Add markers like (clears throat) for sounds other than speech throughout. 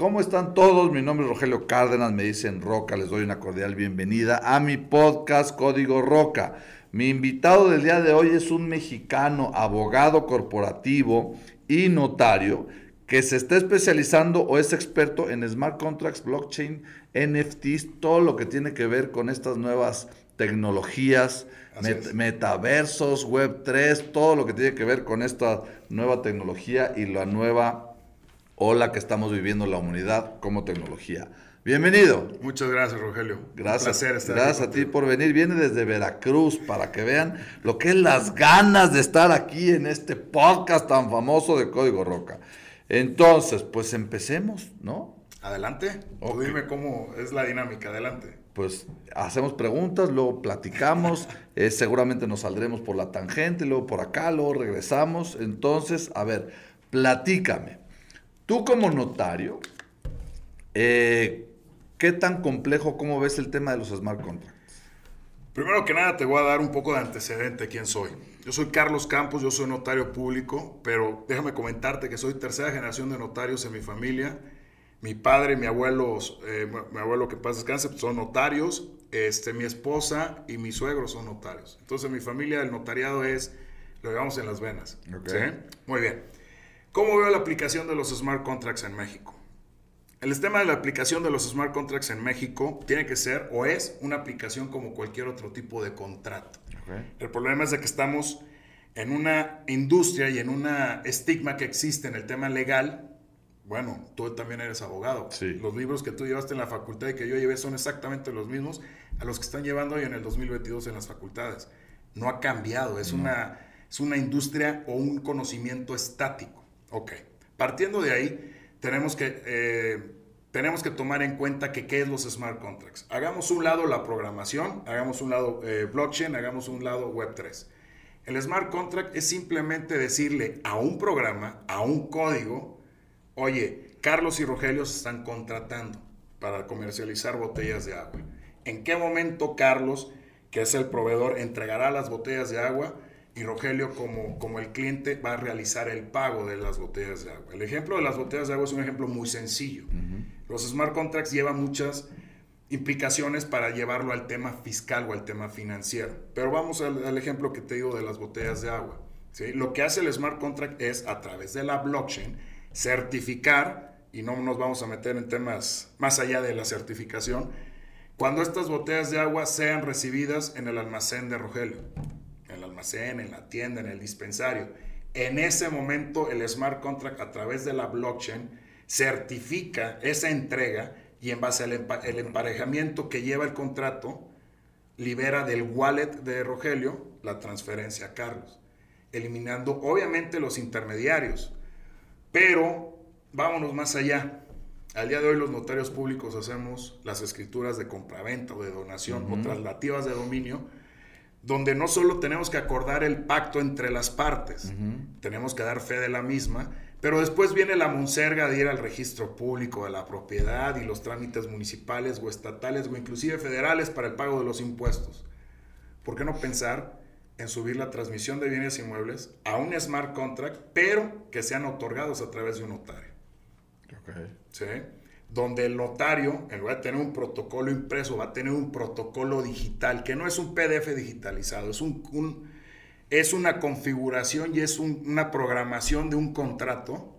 ¿cómo están todos? Mi nombre es Rogelio Cárdenas, me dicen Roca, les doy una cordial bienvenida a mi podcast Código Roca. Mi invitado del día de hoy es un mexicano, abogado corporativo y notario que se está especializando o es experto en smart contracts, blockchain, NFTs, todo lo que tiene que ver con estas nuevas tecnologías, metaversos, Web 3, todo lo que tiene que ver con esta nueva tecnología y la nueva ola que estamos viviendo la humanidad como tecnología. Bienvenido. Muchas gracias, Rogelio. Gracias. gracias a ti por venir. Viene desde Veracruz para que vean lo que es las ganas de estar aquí en este podcast tan famoso de Código Roca. Entonces, pues empecemos, ¿no? Adelante. O dime cómo es la dinámica. Adelante. Pues hacemos preguntas, luego platicamos, eh, seguramente nos saldremos por la tangente, luego por acá, luego regresamos. Entonces, a ver, platícame. Tú como notario, eh, ¿Qué tan complejo, cómo ves el tema de los smart contracts? Primero que nada te voy a dar un poco de antecedente de quién soy. Yo soy Carlos Campos, yo soy notario público, pero déjame comentarte que soy tercera generación de notarios en mi familia. Mi padre mi abuelo, eh, mi abuelo que pasa descanse, son notarios. Este, mi esposa y mi suegro son notarios. Entonces mi familia el notariado es, lo llevamos en las venas. Muy bien. ¿Cómo veo la aplicación de los smart contracts en México? El tema de la aplicación de los smart contracts en México tiene que ser o es una aplicación como cualquier otro tipo de contrato. El problema es de que estamos en una industria y en una estigma que existe en el tema legal. Bueno, tú también eres abogado. Los libros que tú llevaste en la facultad y que yo llevé son exactamente los mismos a los que están llevando hoy en el 2022 en las facultades. No ha cambiado, es, una, es una industria o un conocimiento estático. Ok, partiendo de ahí, tenemos que, eh, tenemos que tomar en cuenta que qué es los smart contracts. Hagamos un lado la programación, hagamos un lado eh, blockchain, hagamos un lado Web3. El smart contract es simplemente decirle a un programa, a un código, oye, Carlos y Rogelio se están contratando para comercializar botellas de agua. ¿En qué momento Carlos, que es el proveedor, entregará las botellas de agua? Y Rogelio como, como el cliente va a realizar el pago de las botellas de agua. El ejemplo de las botellas de agua es un ejemplo muy sencillo. Los smart contracts llevan muchas implicaciones para llevarlo al tema fiscal o al tema financiero. Pero vamos al, ejemplo que te digo de las botellas de agua. ¿sí? Lo que hace el smart contract es a través de la blockchain certificar, y no nos vamos a meter en temas más allá de la certificación, cuando estas botellas de agua sean recibidas en el almacén de Rogelio en la tienda, en el dispensario. En ese momento el smart contract a través de la blockchain certifica esa entrega y en base al el emparejamiento que lleva el contrato, libera del wallet de Rogelio la transferencia a Carlos, eliminando obviamente los intermediarios. Pero vámonos más allá. Al día de hoy los notarios públicos hacemos las escrituras de compraventa o de donación o traslativas de dominio donde no solo tenemos que acordar el pacto entre las partes, tenemos que dar fe de la misma, pero después viene la monserga de ir al registro público de la propiedad y los trámites municipales o estatales o inclusive federales para el pago de los impuestos. ¿Por qué no pensar en subir la transmisión de bienes inmuebles a un smart contract, pero que sean otorgados a través de un notario? ¿Sí? Donde el notario, en lugar de tener un protocolo impreso, va a tener un protocolo digital, que no es un PDF digitalizado, es, un, es una configuración y es una programación de un contrato,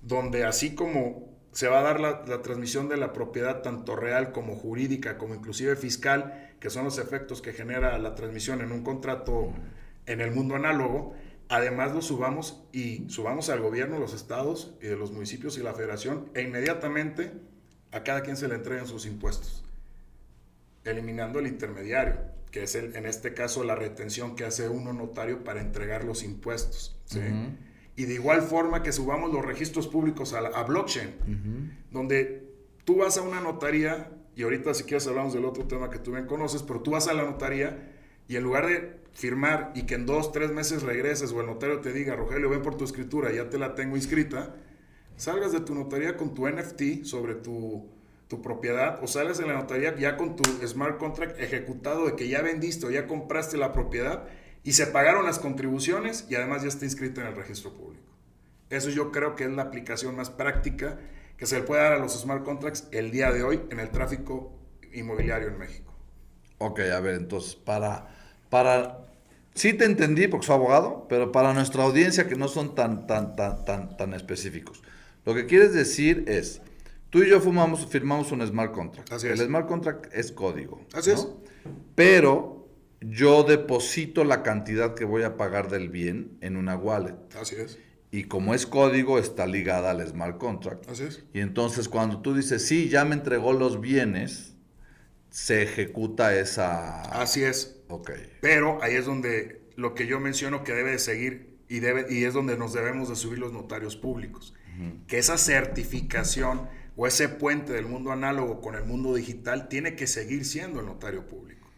donde así como se va a dar la, la, transmisión de la propiedad tanto real como jurídica, como inclusive fiscal, que son los efectos que genera la transmisión en un contrato en el mundo análogo, además lo subamos y subamos al gobierno, los estados y de los municipios y la federación e inmediatamente a cada quien se le entregan sus impuestos, eliminando el intermediario, que es el, en este caso la retención que hace uno notario para entregar los impuestos. Y de igual forma que subamos los registros públicos a, blockchain, donde tú vas a una notaría, y ahorita si quieres hablamos del otro tema que tú bien conoces, pero tú vas a la notaría y en lugar de firmar y que en dos, tres meses regreses o el notario te diga, Rogelio, ven por tu escritura, ya te la tengo inscrita, salgas de tu notaría con tu NFT sobre tu, propiedad o salgas de la notaría ya con tu smart contract ejecutado de que ya vendiste o ya compraste la propiedad y se pagaron las contribuciones y además ya está inscrito en el registro público. Eso yo creo que es la aplicación más práctica que se le puede dar a los smart contracts el día de hoy en el tráfico inmobiliario en México. Ok, a ver, entonces, para, para, sí te entendí porque soy abogado, pero para nuestra audiencia que no son tan, tan, tan, tan, tan específicos, lo que quieres decir es, tú y yo fumamos, firmamos un smart contract. Así El es. smart contract es código. Así ¿no? es. Pero yo deposito la cantidad que voy a pagar del bien en una wallet. Así es. Y como es código, está ligada al smart contract. Así es. Y entonces cuando tú dices, sí, ya me entregó los bienes, se ejecuta esa... Así es. Ok. Pero ahí es donde lo que yo menciono que debe de seguir y, debe, y es donde nos debemos de subir los notarios públicos. Que esa certificación o ese puente del mundo análogo con el mundo digital tiene que seguir siendo el notario público.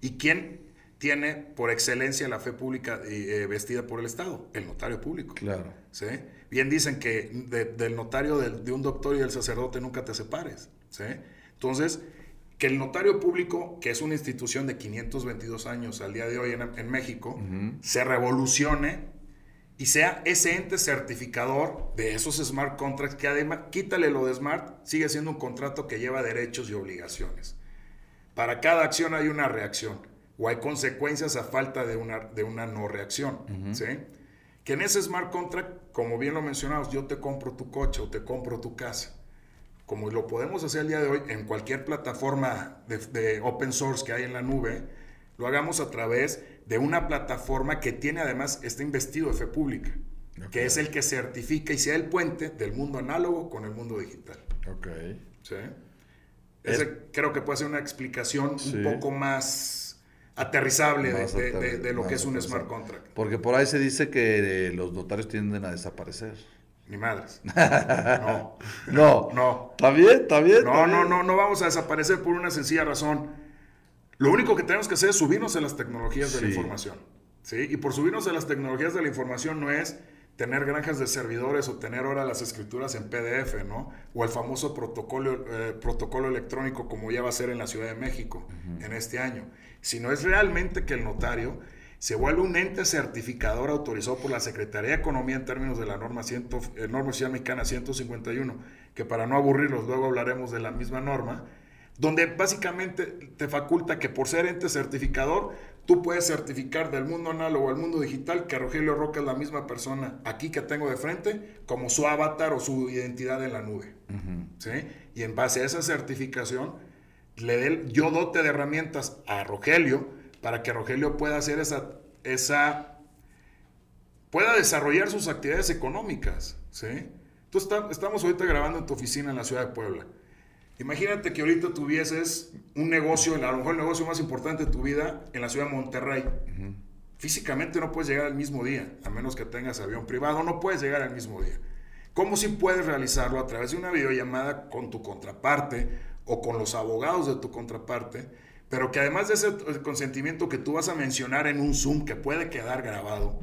¿Y quién tiene por excelencia la fe pública eh, vestida por el Estado? El notario público. Claro. ¿sí? Bien dicen que de- del notario, del- de, un doctor y del sacerdote nunca te separes. ¿sí? Entonces, que el notario público, que es una institución de 522 años al día de hoy en, en México, se revolucione y sea ese ente certificador de esos smart contracts que además, quítale lo de smart, sigue siendo un contrato que lleva derechos y obligaciones. Para cada acción hay una reacción o hay consecuencias a falta de una, de una no reacción. ¿sí? Que en ese smart contract, como bien lo mencionamos, yo te compro tu coche o te compro tu casa. Como lo podemos hacer el día de hoy en cualquier plataforma de, de open source que hay en la nube, lo hagamos a través de una plataforma que tiene además este investido de fe pública, que es el que certifica y sea el puente del mundo análogo con el mundo digital. Ok. ¿sí? Ese creo que puede ser una explicación Sí. un poco más aterrizable de, Más de- de- aterri- de lo que es un smart contract. Porque por ahí se dice que los notarios tienden a desaparecer. Ni madres. (laughs) No. No. No. ¿Está bien? ¿Está bien? No, no, no, no vamos a desaparecer por una sencilla razón. Lo único que tenemos que hacer es subirnos a las tecnologías de la Sí. información. ¿sí? Y por subirnos a las tecnologías de la información no es tener granjas de servidores o tener ahora las escrituras en PDF, ¿no? O el famoso protocolo, eh, protocolo electrónico como ya va a ser en la Ciudad de México en este año. Sino es realmente que el notario se vuelve un ente certificador autorizado por la Secretaría de Economía en términos de la norma, ciento, eh, norma oficial mexicana 151, que para no aburrirlos luego hablaremos de la misma norma, donde básicamente te faculta que por ser ente certificador, tú puedes certificar del mundo análogo al mundo digital que Rogelio Roca es la misma persona aquí que tengo de frente como su avatar o su identidad en la nube. ¿sí? Y en base a esa certificación, le dé el- yo dote de herramientas a Rogelio para que Rogelio pueda hacer esa, esa pueda desarrollar sus actividades económicas. ¿sí? Entonces estamos ahorita grabando en tu oficina en la ciudad de Puebla. Imagínate que ahorita tuvieses un negocio, a lo mejor el negocio más importante de tu vida en la ciudad de Monterrey. Físicamente no puedes llegar al mismo día, a menos que tengas avión privado, no puedes llegar al mismo día. ¿Cómo si puedes realizarlo a través de una videollamada con tu contraparte o con los abogados de tu contraparte? Pero que además de ese eh, consentimiento que tú vas a mencionar en un Zoom que puede quedar grabado,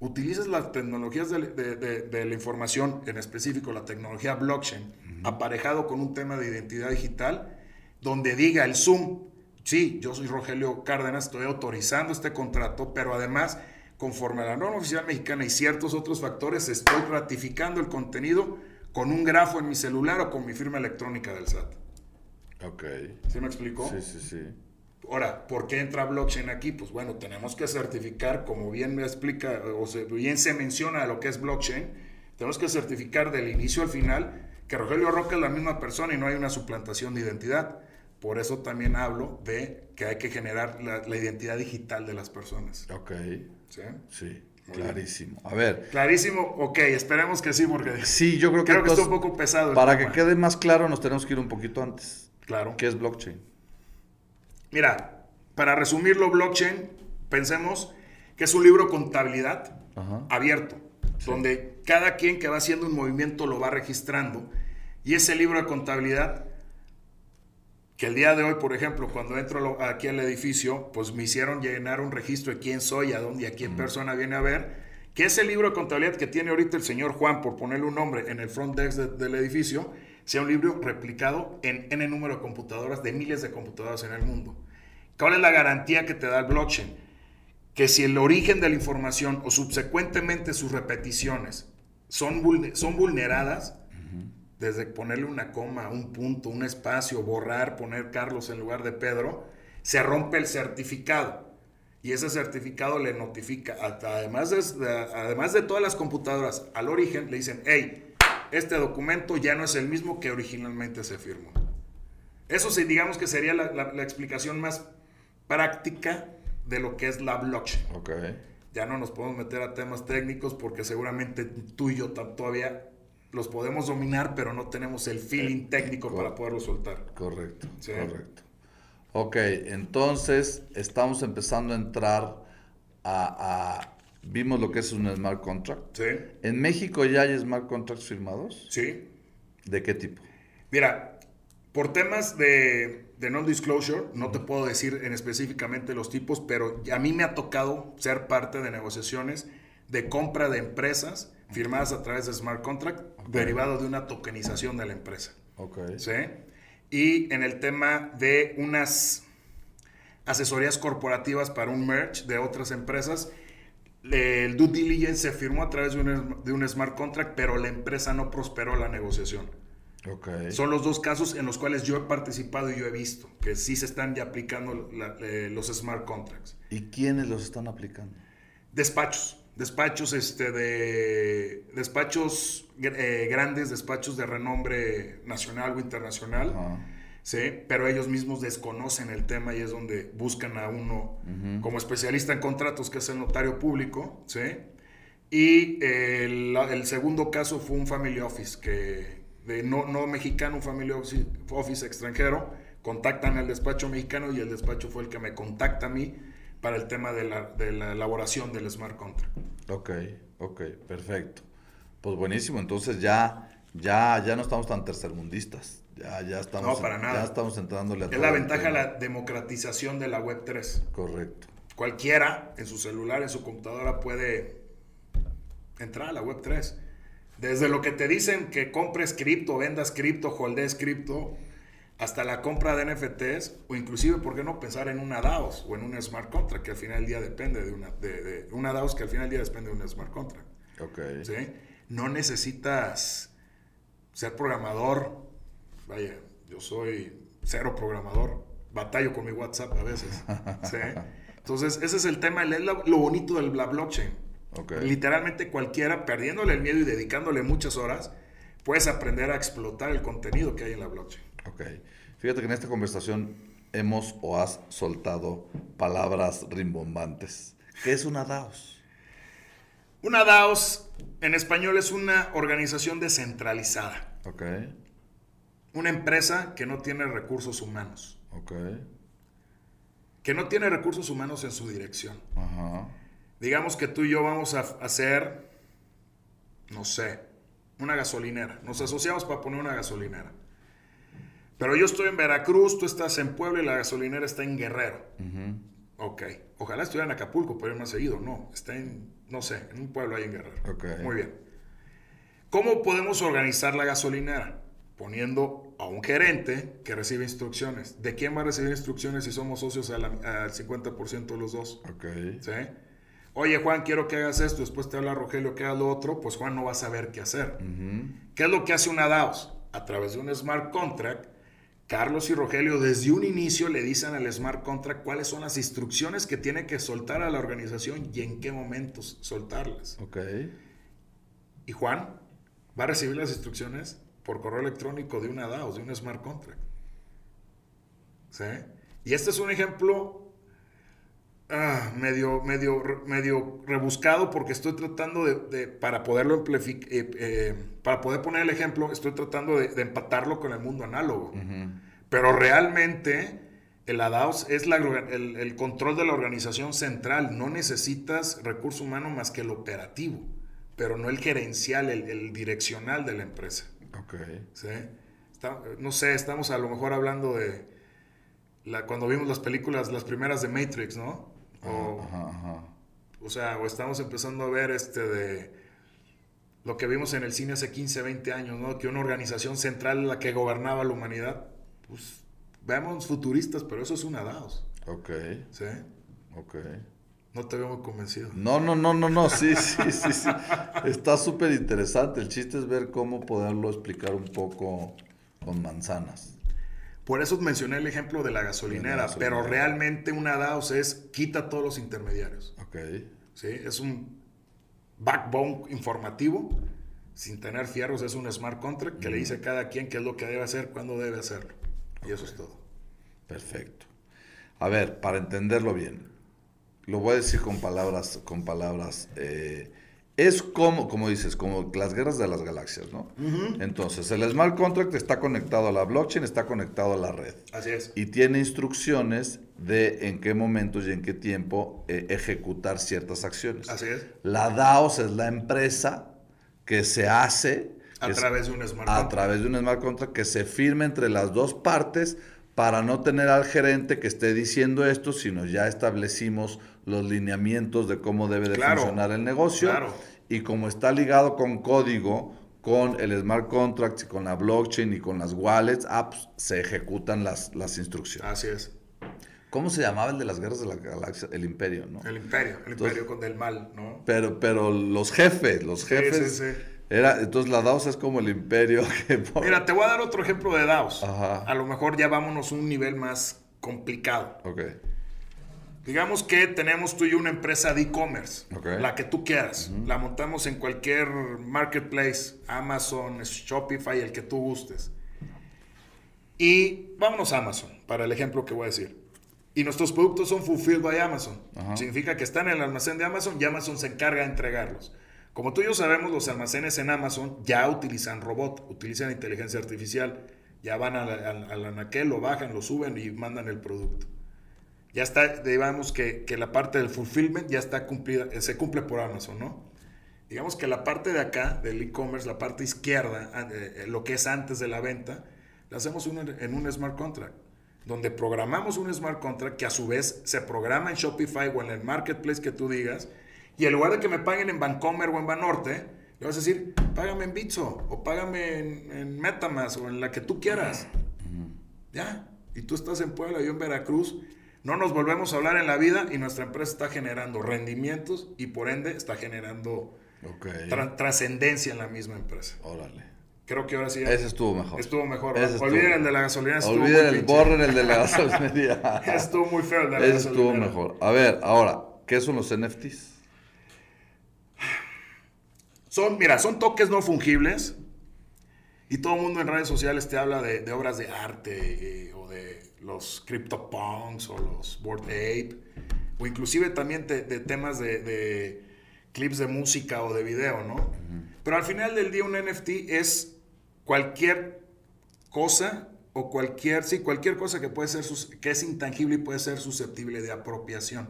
utilices las tecnologías de, de- de- de la información, en específico la tecnología blockchain, aparejado con un tema de identidad digital, donde diga el Zoom, sí, yo soy Rogelio Cárdenas, estoy autorizando este contrato, pero además, conforme a la norma oficial mexicana y ciertos otros factores, estoy ratificando el contenido con un grafo en mi celular o con mi firma electrónica del SAT. Ok. ¿Sí me explicó? Sí, sí, sí. Ahora, ¿por qué entra blockchain aquí? Pues bueno, tenemos que certificar, como bien me explica, o se, bien se menciona lo que es blockchain, tenemos que certificar del inicio al final que Rogelio Roca es la misma persona y no hay una suplantación de identidad. Por eso también hablo de que hay que generar la, la identidad digital de las personas. Ok. ¿sí? Sí, clarísimo. A ver. Clarísimo, ok, esperemos que sí, porque Sí, yo creo que, creo que está un poco pesado. para que quede más claro nos tenemos que ir un poquito antes. Claro. ¿Qué es blockchain? Mira, para resumirlo, blockchain, pensemos que es un libro de contabilidad Ajá. abierto, donde cada quien que va haciendo un movimiento lo va registrando. Y ese libro de contabilidad, que el día de hoy, por ejemplo, cuando entro aquí al edificio, pues me hicieron llenar un registro de quién soy, a dónde y a quién persona viene a ver, que ese libro de contabilidad que tiene ahorita el señor Juan, por ponerle un nombre, en el front desk de- del edificio, sea un libro replicado en n número de computadoras, de miles de computadoras en el mundo. ¿Cuál es la garantía que te da el blockchain? Que si el origen de la información o subsecuentemente sus repeticiones son, son vulneradas, desde ponerle una coma, un punto, un espacio, borrar, poner Carlos en lugar de Pedro, se rompe el certificado. Y ese certificado le notifica, además de, además de todas las computadoras, al origen le dicen, hey, este documento ya no es el mismo que originalmente se firmó. Eso sí, digamos que sería la, la explicación más práctica de lo que es la blockchain. Okay. Ya no nos podemos meter a temas técnicos porque seguramente tú y yo todavía los podemos dominar, pero no tenemos el feeling eh, técnico para poderlo soltar. Correcto, correcto. Ok, entonces estamos empezando a entrar a, Vimos lo que es un smart contract. Sí. ¿En México ya hay smart contracts firmados? Sí. ¿De qué tipo? Mira, por temas de, de non-disclosure, no te puedo decir en específicamente los tipos, pero a mí me ha tocado ser parte de negociaciones de compra de empresas firmadas a través de smart contract, derivado de una tokenización de la empresa. Okay. ¿Sí? Y en el tema de unas asesorías corporativas para un merge de otras empresas, el due diligence se firmó a través de un, de un smart contract, pero la empresa no prosperó la negociación. Okay. Son los dos casos en los cuales yo he participado y yo he visto que sí se están ya aplicando eh, los smart contracts. ¿Y quiénes los están aplicando? Despachos despachos este, de despachos eh, grandes, despachos de renombre nacional o internacional, ¿sí? pero ellos mismos desconocen el tema y es donde buscan a uno como especialista en contratos, que es el notario público. ¿sí? Y el, el, segundo caso fue un family office, que de no, no mexicano, un family office, office extranjero, contactan al despacho mexicano y el despacho fue el que me contacta a mí para el tema de la, de la elaboración del smart contract. Ok, ok, perfecto. Pues buenísimo, entonces ya, ya, ya no estamos tan tercermundistas. Ya, ya estamos, no, para nada. Ya estamos entrándole a Es la ventaja de la democratización de la Web 3. Correcto. Cualquiera en su celular, en su computadora puede entrar a la Web 3. Desde lo que te dicen que compres cripto, vendas cripto, holdes cripto, hasta la compra de NFTs o inclusive, ¿por qué no pensar en una DAOs o en un smart contract que al final del día depende de una, de, una DAOs que al final del día depende de un smart contract? Ok. ¿Sí? No necesitas ser programador. Vaya, yo soy cero programador. Batallo con mi WhatsApp a veces. (laughs) ¿sí? Entonces, ese es el tema, lo, lo bonito de la blockchain. Okay. Literalmente cualquiera, perdiéndole el miedo y dedicándole muchas horas, puedes aprender a explotar el contenido que hay en la blockchain. Ok. Fíjate que en esta conversación hemos o has soltado palabras rimbombantes. ¿Qué es una DAOS? Una DAOS en español es una organización descentralizada. Ok. Una empresa que no tiene recursos humanos. Ok. Que no tiene recursos humanos en su dirección. Ajá. Digamos que tú y yo vamos a hacer, no sé, una gasolinera. Nos asociamos para poner una gasolinera. Pero yo estoy en Veracruz, tú estás en Puebla y la gasolinera está en Guerrero. Ok. Ojalá estuviera en Acapulco, pero ir más seguido. No, está en, no sé, en un pueblo ahí en Guerrero. Okay. Muy bien. ¿Cómo podemos organizar la gasolinera? Poniendo a un gerente que recibe instrucciones. ¿De quién va a recibir instrucciones si somos socios al, 50% de los dos? Ok. ¿Sí? Oye, Juan, quiero que hagas esto. Después te habla Rogelio que hagas lo otro. Pues Juan no va a saber qué hacer. ¿Qué es lo que hace una DAOS? A través de un smart contract Carlos y Rogelio desde un inicio le dicen al smart contract cuáles son las instrucciones que tiene que soltar a la organización y en qué momentos soltarlas. Ok. Y Juan va a recibir las instrucciones por correo electrónico de una DAO, de un smart contract. ¿Sí? Y este es un ejemplo ah, medio, medio, medio rebuscado porque estoy tratando de, para poderlo eh, eh, para poder poner el ejemplo, estoy tratando de, empatarlo con el mundo análogo. Pero realmente el ADAOS es el, control de la organización central. No necesitas recurso humano más que el operativo, pero no el gerencial, el, direccional de la empresa. Ok. ¿Sí? no sé, estamos a lo mejor hablando de la, cuando vimos las películas, las primeras de Matrix, ¿no? O, sea, o estamos empezando a ver este de lo que vimos en el cine hace 15, 20 años, ¿no? Que una organización central la que gobernaba la humanidad. Pues veamos futuristas, pero eso es una DAOS. Ok. ¿Sí? Ok. No te veo muy convencido. No, no, no, no, no, sí, sí, sí, sí. Está súper interesante. El chiste es ver cómo poderlo explicar un poco con manzanas. Por eso mencioné el ejemplo de la gasolinera, De la gasolinera. pero realmente una DAOS es quita todos los intermediarios. Ok. ¿sí? Es un backbone informativo, sin tener fierros, es un smart contract que le dice a cada quien qué es lo que debe hacer, cuándo debe hacerlo. Y eso es todo. Perfecto. A ver, para entenderlo bien, lo voy a decir con palabras, con palabras. eh, es como, como dices, como las guerras de las galaxias, ¿no? Entonces, el smart contract está conectado a la blockchain, está conectado a la red. Así es. Y tiene instrucciones de en qué momentos y en qué tiempo eh, ejecutar ciertas acciones. Así es. La DAOS es la empresa que se hace A través de un smart a contract. través de un smart contract que se firme entre las dos partes para no tener al gerente que esté diciendo esto, sino ya establecimos los lineamientos de cómo debe de Claro, funcionar el negocio claro. y como está ligado con código, con el smart contract y con la blockchain y con las wallets, apps, se ejecutan las, las instrucciones. Así es. ¿Cómo se llamaba el de las guerras de la galaxia? El imperio, ¿no? El imperio, el Entonces- imperio con del mal, ¿no? Pero, pero los jefes, los jefes. sí, sí. Era, entonces la DAOS es como el imperio (laughs) que Mira, te voy a dar otro ejemplo de DAOs. Ajá. A lo mejor ya vámonos a un nivel más complicado. Ok. Digamos que tenemos tú y yo una empresa de e-commerce, Ok. la que tú quieras. La montamos en cualquier marketplace, Amazon, Shopify, el que tú gustes. Y vámonos a Amazon, para el ejemplo que voy a decir. Y nuestros productos son fulfilled by Amazon. Ajá. Significa que están en el almacén de Amazon y Amazon se encarga de entregarlos. Como tú y yo sabemos, los almacenes en Amazon ya utilizan robot, utilizan inteligencia artificial. Ya van al, anaquel, lo bajan, lo suben y mandan el producto. Ya está, digamos que, que la parte del fulfillment ya está cumplida, eh, se cumple por Amazon, ¿no? Digamos que la parte de acá, del e-commerce, la parte izquierda, eh, eh, lo que es antes de la venta, la hacemos un- en un smart contract, donde programamos un smart contract que a su vez se programa en Shopify o en el marketplace que tú digas, y en lugar de que me paguen en Bancomer o en Banorte, le vas a decir, págame en Bitso, o págame en, en Metamask, o en la que tú quieras. Ya. Y tú estás en Puebla, yo en Veracruz. No nos volvemos a hablar en la vida y nuestra empresa está generando rendimientos y por ende está generando Ok. tra- trascendencia en la misma empresa. Órale. Creo que ahora sí Ese estuvo mejor. estuvo mejor. Estuvo- Olviden el de la gasolina. estuvo Olviden muy el borren el de la gasolinería. (laughs) Estuvo muy feo el de la Ese estuvo gasolinera. mejor. A ver, ahora, ¿qué son los NFTs? Son, mira, son toques no fungibles. Y todo el mundo en redes sociales te habla de, de obras de arte eh, o de los CryptoPunks o los Bored Ape. O inclusive también te- de temas de, de clips de música o de video, ¿no? Pero al final del día un NFT es cualquier cosa o cualquier, sí, cualquier cosa que puede ser, que es intangible y puede ser susceptible de apropiación.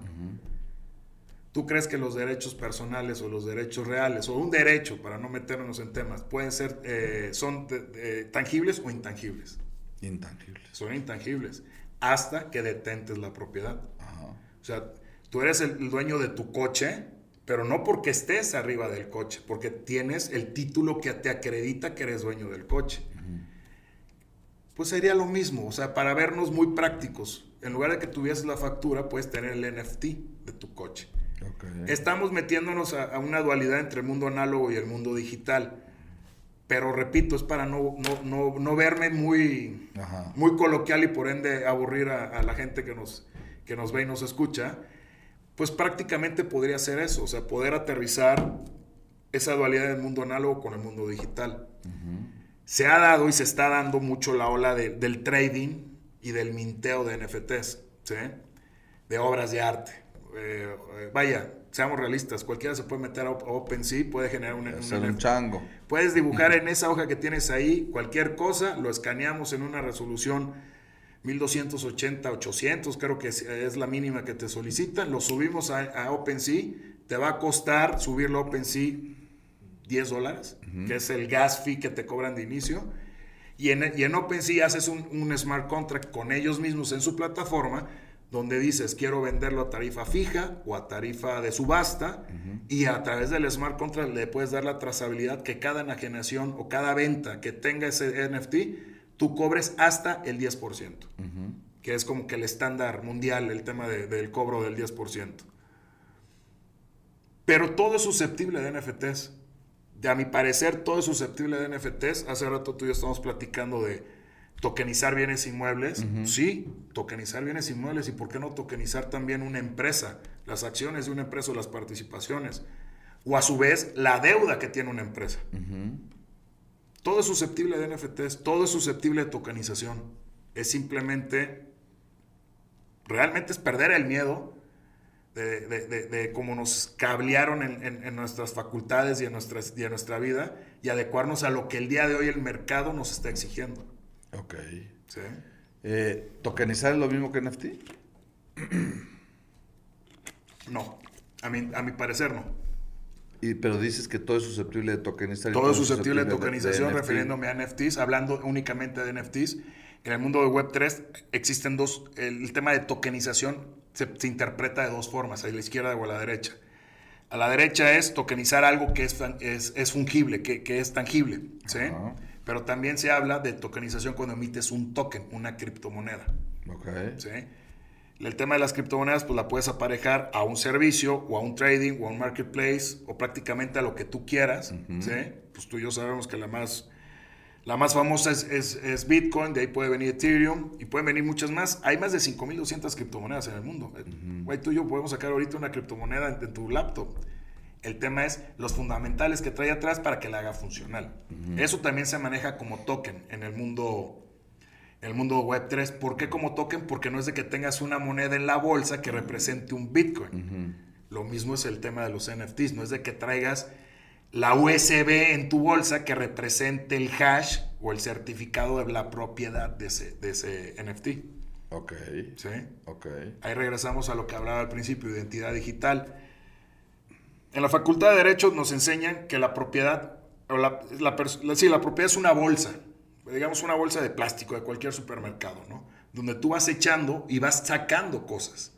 ¿Tú crees que los derechos personales o los derechos reales, o un derecho, para no meternos en temas, pueden ser, eh, son de- tangibles o intangibles? Intangibles. Son intangibles, hasta que detentes la propiedad. Ajá. O sea, tú eres el dueño de tu coche, pero no porque estés arriba del coche, porque tienes el título que te acredita que eres dueño del coche. Pues sería lo mismo, o sea, para vernos muy prácticos, en lugar de que tuvieses la factura, puedes tener el NFT de tu coche. Ok. Estamos metiéndonos a, a una dualidad entre el mundo análogo y el mundo digital. Pero repito, es para no, no, no, no verme muy, Ajá. muy coloquial y por ende aburrir a, a la gente que nos, que nos ve y nos escucha. Pues prácticamente podría ser eso, o sea, poder aterrizar esa dualidad del mundo análogo con el mundo digital. Se ha dado y se está dando mucho la ola de- del trading y del minteo de NFTs, ¿sí? de obras de arte. Eh, eh, vaya, seamos realistas, cualquiera se puede meter a Op- a OpenSea, puede generar un, chango. Puedes dibujar en esa hoja que tienes ahí cualquier cosa, lo escaneamos en una resolución 1280, 800, creo que es, es la mínima que te solicitan, lo subimos a, a OpenSea, te va a costar subirlo a OpenSea 10 dólares, que es el gas fee que te cobran de inicio. Y en, y en OpenSea haces un, un smart contract con ellos mismos en su plataforma, donde dices quiero venderlo a tarifa fija o a tarifa de subasta, y a través del smart contract le puedes dar la trazabilidad que cada enajenación o cada venta que tenga ese NFT, tú cobres hasta el 10%, que es como que el estándar mundial, el tema de- del cobro del 10%. Pero todo es susceptible de NFTs. a mi parecer, todo es susceptible de NFTs. Hace rato tú y yo estamos platicando de tokenizar bienes inmuebles. Sí, tokenizar bienes inmuebles. ¿Y por qué no tokenizar también una empresa? Las acciones de una empresa o las participaciones. O a su vez, la deuda que tiene una empresa. Todo es susceptible de NFTs, todo es susceptible de tokenización. Es simplemente, realmente es perder el miedo de, cómo nos cablearon en, nuestras facultades y en, nuestras, y en nuestra vida y adecuarnos a lo que el día de hoy el mercado nos está exigiendo. Ok. ¿Sí? Eh, ¿Tokenizar es lo mismo que NFT? (clears throat) no, a mi, a mi parecer no. Y, pero dices que todo es susceptible de tokenizar. Todo, es susceptible de tokenización, refiriéndome a NFTs, hablando únicamente de NFTs. En el mundo de Web3 existen dos, el, tema de tokenización se, interpreta de dos formas, a la izquierda o a la derecha. A la derecha es tokenizar algo que es, es, es fungible, que, que, es tangible, ¿sí? Pero también se habla de tokenización cuando emites un token, una criptomoneda. Okay. ¿sí? El tema de las criptomonedas, pues la puedes aparejar a un servicio o a un trading o a un marketplace o prácticamente a lo que tú quieras. ¿sí? Pues tú y yo sabemos que la más, la más famosa es, es, Bitcoin, de ahí puede venir Ethereum y pueden venir muchas más. Hay más de 5.200 criptomonedas en el mundo. Güey, tú y yo podemos sacar ahorita una criptomoneda en, tu laptop. El tema es los fundamentales que trae atrás para que la haga funcional. Eso también se maneja como token en el mundo el mundo web 3. ¿Por qué como token? Porque no es de que tengas una moneda en la bolsa que represente un Bitcoin. Lo mismo es el tema de los NFTs. No es de que traigas la USB en tu bolsa que represente el hash o el certificado de la propiedad de ese, de ese NFT. Ok. ¿Sí? Ok. Ahí regresamos a lo que hablaba al principio, identidad digital. En la Facultad de Derecho nos enseñan que la propiedad, o la, sí, la propiedad es una bolsa digamos una bolsa de plástico de cualquier supermercado, ¿no? Donde tú vas echando y vas sacando cosas.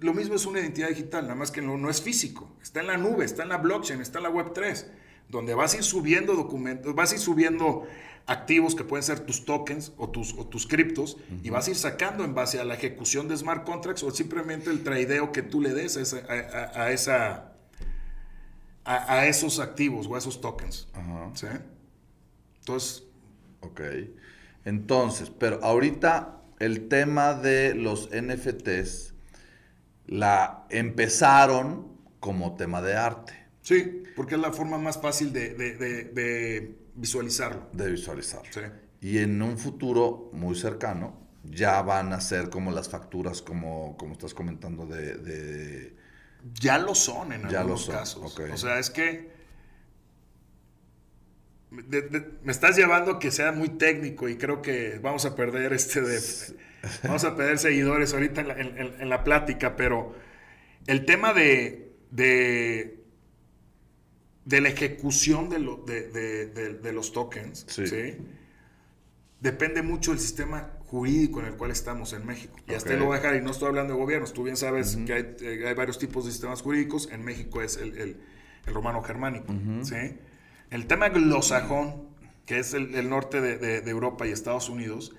Lo mismo es una identidad digital, nada más que no, no, es físico. Está en la nube, está en la blockchain, está en la web 3, donde vas a ir subiendo documentos, vas a ir subiendo activos que pueden ser tus tokens o tus, o tus criptos y vas a ir sacando en base a la ejecución de smart contracts o simplemente el tradeo que tú le des a esa, a, esa a, esos activos o a esos tokens. ¿sí? Entonces, Ok. Entonces, pero ahorita el tema de los NFTs la empezaron como tema de arte. Sí, porque es la forma más fácil de, visualizarlo. De visualizarlo. Sí. Y en un futuro muy cercano ya van a ser como las facturas, como, como estás comentando, de, Ya lo son en algunos casos. O sea, es que me estás llevando a que sea muy técnico y creo que vamos a perder este de, (laughs) vamos a perder seguidores ahorita en la, plática, pero el tema de, de, la ejecución de, de, los tokens, depende mucho del sistema jurídico en el cual estamos en México. Y hasta lo voy a dejar, y no estoy hablando de gobiernos, tú bien sabes que hay, eh, hay, varios tipos de sistemas jurídicos, en México es el, el, romano germánico, ¿sí? El tema anglosajón, que es el, norte de, Europa y Estados Unidos,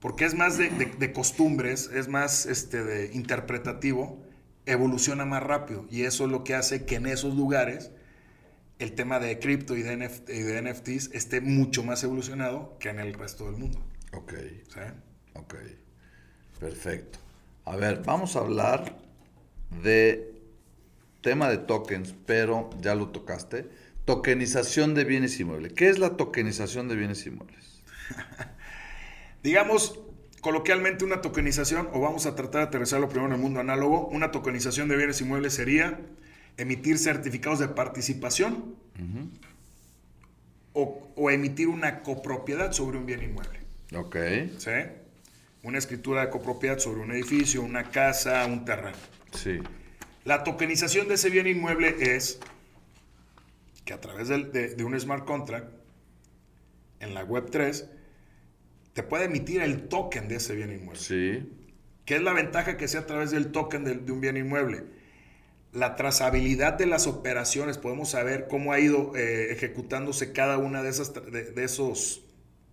porque es más de, costumbres, es más este, de interpretativo, evoluciona más rápido. Y eso es lo que hace que en esos lugares el tema de cripto y, de, NFTs esté mucho más evolucionado que en el resto del mundo. Ok. ¿Sí? Ok. Perfecto. A ver, vamos a hablar de tema de tokens, pero ya lo tocaste Tokenización de bienes inmuebles. ¿Qué es la tokenización de bienes inmuebles? (laughs) Digamos, coloquialmente una tokenización, o vamos a tratar de aterrizarlo primero en el mundo análogo, una tokenización de bienes inmuebles sería emitir certificados de participación o, emitir una copropiedad sobre un bien inmueble. Ok. ¿Sí? Una escritura de copropiedad sobre un edificio, una casa, un terreno. Sí. La tokenización de ese bien inmueble es que a través de, un smart contract en la web 3 te puede emitir el token de ese bien inmueble. Sí. ¿Qué es la ventaja que sea a través del token de, un bien inmueble? La trazabilidad de las operaciones, podemos saber cómo ha ido eh, ejecutándose cada una de esas, de, esos,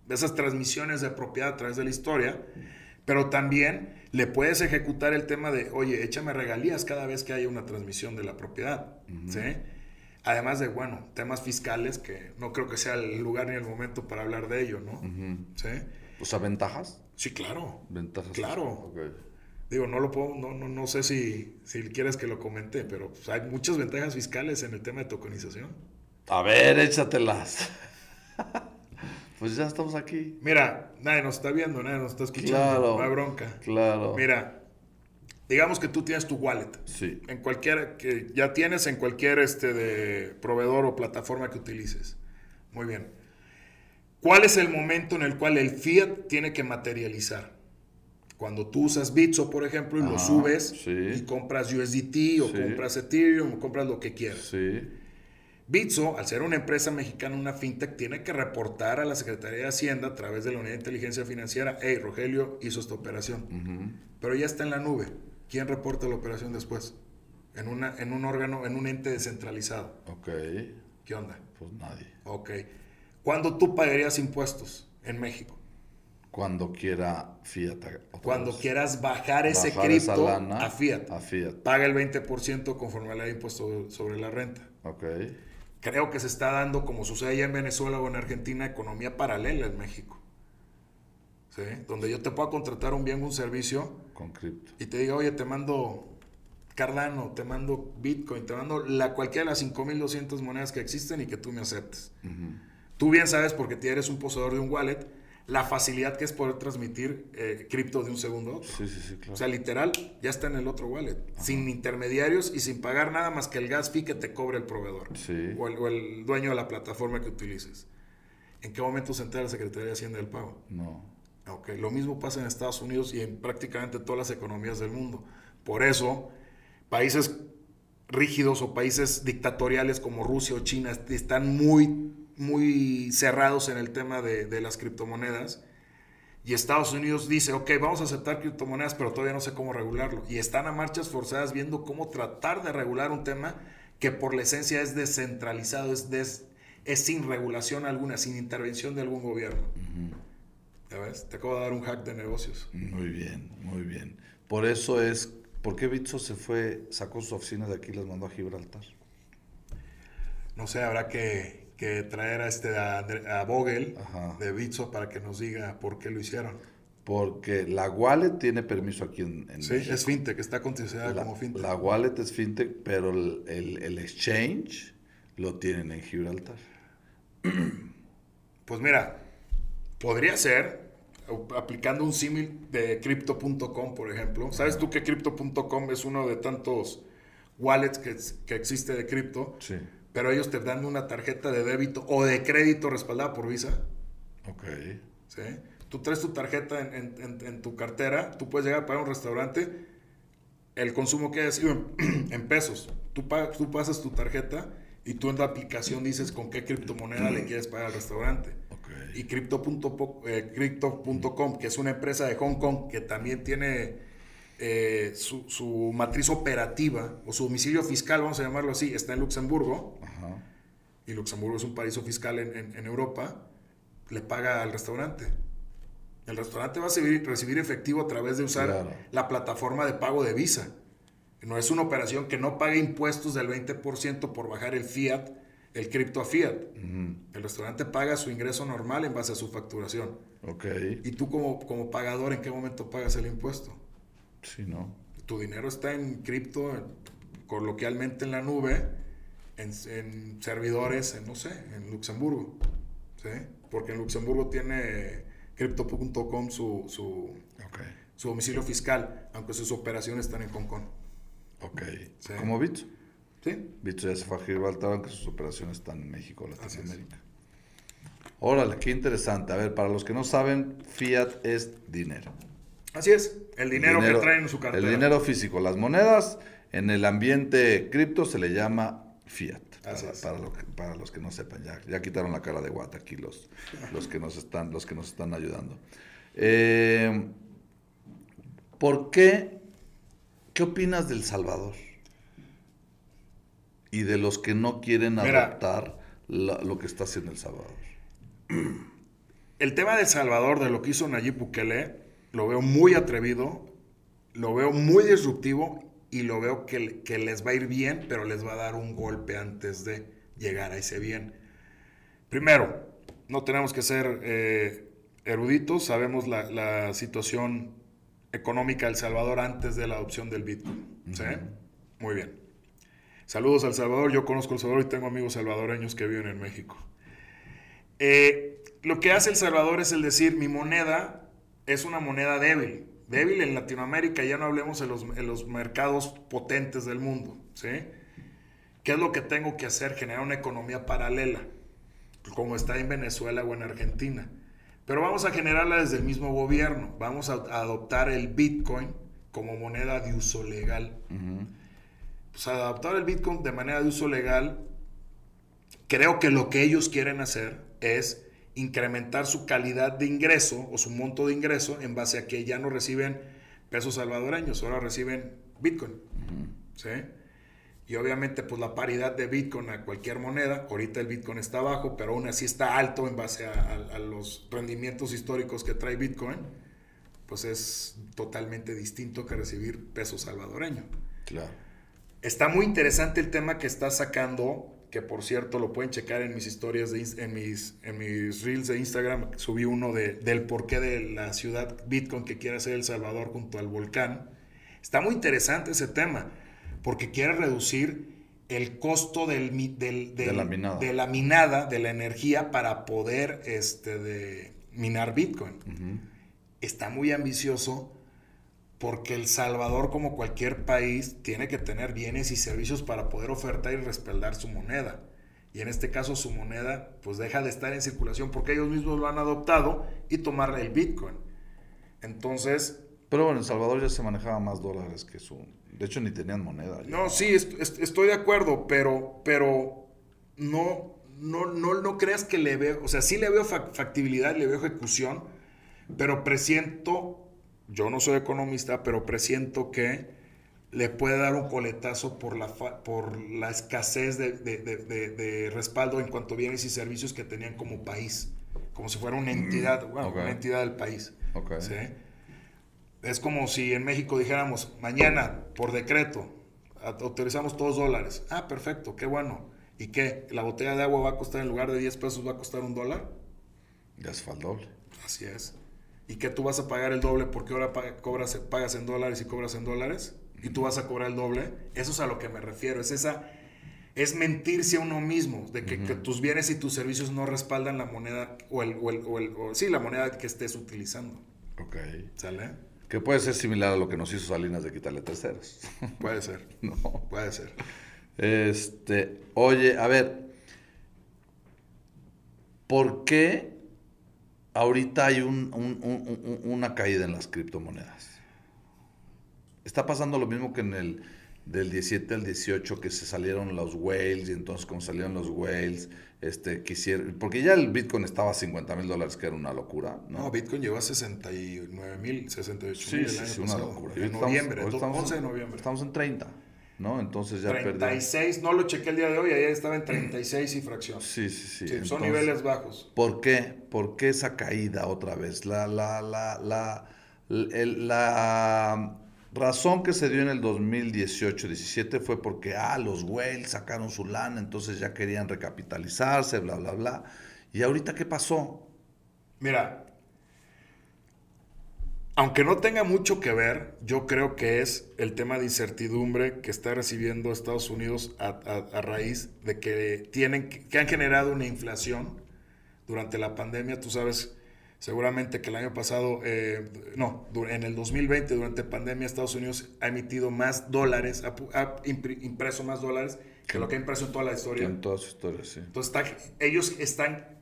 de esas transmisiones de propiedad a través de la historia, Pero también le puedes ejecutar el tema de, oye, échame regalías cada vez que haya una transmisión de la propiedad. ¿sí? Además de, bueno, temas fiscales que no creo que sea el lugar ni el momento para hablar de ello, ¿no? ¿Sí? O sea, ventajas. Sí, claro. Ventajas. Claro. Digo, no lo puedo, no, no, no sé si, si quieres que lo comente, pero pues, hay muchas ventajas fiscales en el tema de tokenización. A ver, échatelas. (laughs) pues ya estamos aquí. Mira, nadie nos está viendo, nadie nos está escuchando. Claro. No hay bronca. Claro. Mira, digamos que tú tienes tu wallet. Sí. En cualquier, que ya tienes en cualquier este de proveedor o plataforma que utilices. Muy bien. ¿Cuál es el momento en el cual el fiat tiene que materializar? Cuando tú usas Bitso, por ejemplo, y lo subes y compras USDT o compras Ethereum o compras lo que quieras. Sí. Bitso, al ser una empresa mexicana, una fintech, tiene que reportar a la Secretaría de Hacienda a través de la Unidad de Inteligencia Financiera, hey, Rogelio hizo esta operación. Pero ya está en la nube. ¿Quién reporta la operación después? En, una, en un órgano, en un ente descentralizado. Ok. ¿Qué onda? Pues nadie. Ok. ¿Cuándo tú pagarías impuestos en México? Cuando quiera Fiat. Cuando quieras bajar ese cripto a Fiat. A Fiat. Paga el 20% conforme a la ley de impuesto sobre la renta. Ok. Creo que se está dando, como sucede ya en Venezuela o en Argentina, economía paralela en México. ¿Sí? Donde yo te puedo contratar un bien un servicio. Con cripto. Y te diga, oye, te mando Cardano, te mando Bitcoin, te mando la, cualquiera de las 5200 monedas que existen y que tú me aceptes. Tú bien sabes, porque eres un poseedor de un wallet, la facilidad que es poder transmitir eh, cripto de un segundo a otro. Sí, sí, sí, claro. O sea, literal, ya está en el otro wallet, sin intermediarios y sin pagar nada más que el gas fee que te cobre el proveedor sí. o, el, o, el, dueño de la plataforma que utilices. ¿En qué momento se entera la Secretaría de Hacienda del pago? No. Ok, lo mismo pasa en Estados Unidos y en prácticamente todas las economías del mundo. Por eso, países rígidos o países dictatoriales como Rusia o China están muy muy cerrados en el tema de, de, las criptomonedas. Y Estados Unidos dice, ok, vamos a aceptar criptomonedas, pero todavía no sé cómo regularlo. Y están a marchas forzadas viendo cómo tratar de regular un tema que por la esencia es descentralizado, es, des, es sin regulación alguna, sin intervención de algún gobierno. Uh -huh. ¿Ya ves? Te acabo de dar un hack de negocios. Muy bien, muy bien. Por eso es, ¿por qué Bitso se fue, sacó sus oficinas de aquí y las mandó a Gibraltar? No sé, habrá que, que traer a este a, a Vogel Ajá. de Bitso para que nos diga por qué lo hicieron. Porque la wallet tiene permiso aquí en, en Sí, México. es fintech, está considerada la, como fintech. La wallet es fintech, pero el, el, el, exchange lo tienen en Gibraltar. Pues mira, podría ser aplicando un símil de crypto.com, por ejemplo. ¿Sabes tú que crypto.com es uno de tantos wallets que, que existe de cripto? Sí pero ellos te dan una tarjeta de débito o de crédito respaldada por Visa. Ok. ¿Sí? Tú traes tu tarjeta en, en, en, tu cartera, tú puedes llegar para un restaurante, el consumo que sido (clears throat) en, pesos. Tú, tú, pasas tu tarjeta y tú en la aplicación dices con qué criptomoneda le quieres pagar al restaurante. Okay. Y crypto.com, eh, crypto que es una empresa de Hong Kong que también tiene eh, su, su, matriz operativa o su domicilio fiscal, vamos a llamarlo así, está en Luxemburgo, Ajá. y Luxemburgo es un paraíso fiscal en, en, en, Europa, le paga al restaurante. El restaurante va a recibir, recibir efectivo a través de usar claro. la plataforma de pago de Visa. No es una operación que no pague impuestos del 20% por bajar el fiat, el cripto a fiat. Uh -huh. El restaurante paga su ingreso normal en base a su facturación. Okay. Y tú como, como pagador, ¿en qué momento pagas el impuesto? Sí, ¿no? Tu dinero está en cripto, coloquialmente en la nube, en, en, servidores, en, no sé, en Luxemburgo. ¿sí? Porque en Luxemburgo tiene crypto.com su, su, okay. su, domicilio fiscal, aunque sus operaciones están en Hong Kong. Ok. ¿Sí? ¿Como Bitso? Sí. Bitso ya se fue a Gibraltar, aunque sus operaciones están en México, Latinoamérica. Órale, qué interesante. A ver, para los que no saben, fiat es dinero. Así es, el dinero, dinero, que traen en su cartera. El dinero físico, las monedas, en el ambiente cripto se le llama fiat. Así para, es. para, lo que, para, los que no sepan, ya, ya quitaron la cara de guata aquí los, los, que, nos están, los que nos están ayudando. Eh, ¿Por qué? ¿Qué opinas del Salvador? Y de los que no quieren Mira, adoptar la, lo que está haciendo El Salvador. El tema de Salvador, de lo que hizo Nayib Bukele, lo veo muy atrevido, lo veo muy disruptivo y lo veo que, que les va a ir bien, pero les va a dar un golpe antes de llegar a ese bien. Primero, no tenemos que ser eh, eruditos, sabemos la, situación económica de El Salvador antes de la adopción del Bitcoin. ¿sí? Muy bien. Saludos al Salvador, yo conozco El Salvador y tengo amigos salvadoreños que viven en México. Eh, lo que hace El Salvador es el decir, mi moneda es una moneda débil. Débil en Latinoamérica, ya no hablemos en los, en los mercados potentes del mundo. ¿sí? ¿Qué es lo que tengo que hacer? Generar una economía paralela como está en Venezuela o en Argentina. Pero vamos a generarla desde el mismo gobierno. Vamos a adoptar el Bitcoin como moneda de uso legal. Pues adoptar el Bitcoin de manera de uso legal, creo que lo que ellos quieren hacer es incrementar su calidad de ingreso o su monto de ingreso en base a que ya no reciben pesos salvadoreños, ahora reciben Bitcoin. ¿Sí? Y obviamente pues la paridad de Bitcoin a cualquier moneda, ahorita el Bitcoin está bajo, pero aún así está alto en base a, los rendimientos históricos que trae Bitcoin, pues es totalmente distinto que recibir peso salvadoreño. Claro. Está muy interesante el tema que está sacando, que por cierto lo pueden checar en mis historias, de, en, mis, en mis reels de Instagram, subí uno de, del porqué de la ciudad Bitcoin que quiere hacer El Salvador junto al volcán. Está muy interesante ese tema porque quiere reducir el costo del, de, la minada. de, la minada. de la energía para poder este, de minar Bitcoin. Está muy ambicioso porque El Salvador, como cualquier país, tiene que tener bienes y servicios para poder ofertar y respaldar su moneda. Y en este caso su moneda pues deja de estar en circulación porque ellos mismos lo han adoptado y tomar el Bitcoin. Entonces... Pero bueno, El Salvador ya se manejaba más dólares que su de hecho, ni tenían moneda. No, sí, estoy de acuerdo, pero, pero no, no, no, no creas que le veo, o sea, sí le veo factibilidad, le veo ejecución, pero presiento, yo no soy economista, pero presiento que le puede dar un coletazo por la, por la escasez de, respaldo en cuanto a bienes y servicios que tenían como país, como si fuera una entidad, bueno, una entidad del país. Okay. ¿sí? Es como si en México dijéramos, mañana, por decreto, autorizamos todos dólares. Ah, perfecto, qué bueno. ¿Y qué? ¿La botella de agua va a costar en lugar de 10 pesos, va a costar un dólar? Ya es doble. Así es. ¿Y qué tú vas a pagar el doble porque ahora cobras, pagas en dólares y cobras en dólares? ¿Y tú vas a cobrar el doble? Eso es a lo que me refiero. Es esa es mentirse a uno mismo, de que, tus bienes y tus servicios no respaldan la moneda o el, o el, o el sí, la moneda que estés utilizando. Ok. ¿Sale? Que puede ser similar a lo que nos hizo Salinas de quitarle terceros. (laughs) Puede ser. no. Puede ser. Este, oye, a ver, ¿por qué ahorita hay una caída en las criptomonedas? Está pasando lo mismo que en el del 17 al 18 que se salieron los whales y entonces como salieron los whales, este, quisieron, porque ya el Bitcoin estaba a 50 mil dólares, que era una locura. No, Bitcoin llegó a 69 mil, 68 mil. Sí, sí, una locura. En noviembre, estamos, 11 de noviembre. Estamos en 30. ¿No? Entonces ya 36, no lo chequé el día de hoy, ayer estaba en 36 y fracción. Sí, sí, sí. son niveles bajos. ¿Por qué? ¿Por qué esa caída otra vez? La, la, la, la, la razón que se dio en el 2018-17 fue porque, ah, los whales sacaron su lana, entonces ya querían recapitalizarse, bla, bla, bla. ¿Y ahorita qué pasó? Mira, aunque no tenga mucho que ver, yo creo que es el tema de incertidumbre que está recibiendo Estados Unidos a, a raíz de que, tienen, que han generado una inflación durante la pandemia. Tú sabes Seguramente que el año pasado, eh, no, en el 2020, durante pandemia, Estados Unidos ha emitido más dólares, ha, impreso más dólares que lo que ha impreso en toda la historia. en toda su historia, sí. Entonces, ellos están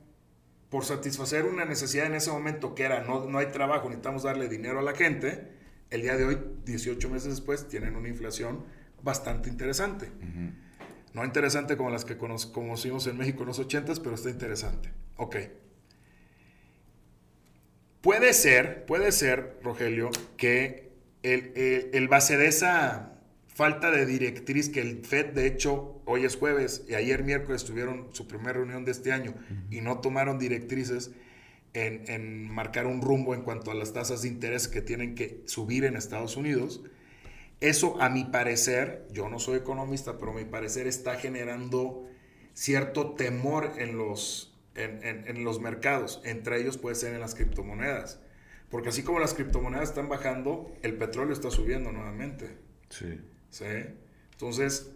por satisfacer una necesidad en ese momento que era no, no hay trabajo, necesitamos darle dinero a la gente. El día de hoy, 18 meses después, tienen una inflación bastante interesante. No interesante como las que conocimos en México en los 80s, pero está interesante. Ok. Puede ser, puede ser, Rogelio, que el, base de esa falta de directriz que el FED, de hecho, hoy es jueves y ayer miércoles tuvieron su primera reunión de este año y no tomaron directrices, en, en marcar un rumbo en cuanto a las tasas de interés que tienen que subir en Estados Unidos. Eso, a mi parecer, yo no soy economista, pero a mi parecer está generando cierto temor en los, en, en- en los mercados. Entre ellos puede ser en las criptomonedas. Porque así como las criptomonedas están bajando, el petróleo está subiendo nuevamente. Sí. ¿Sí? Entonces,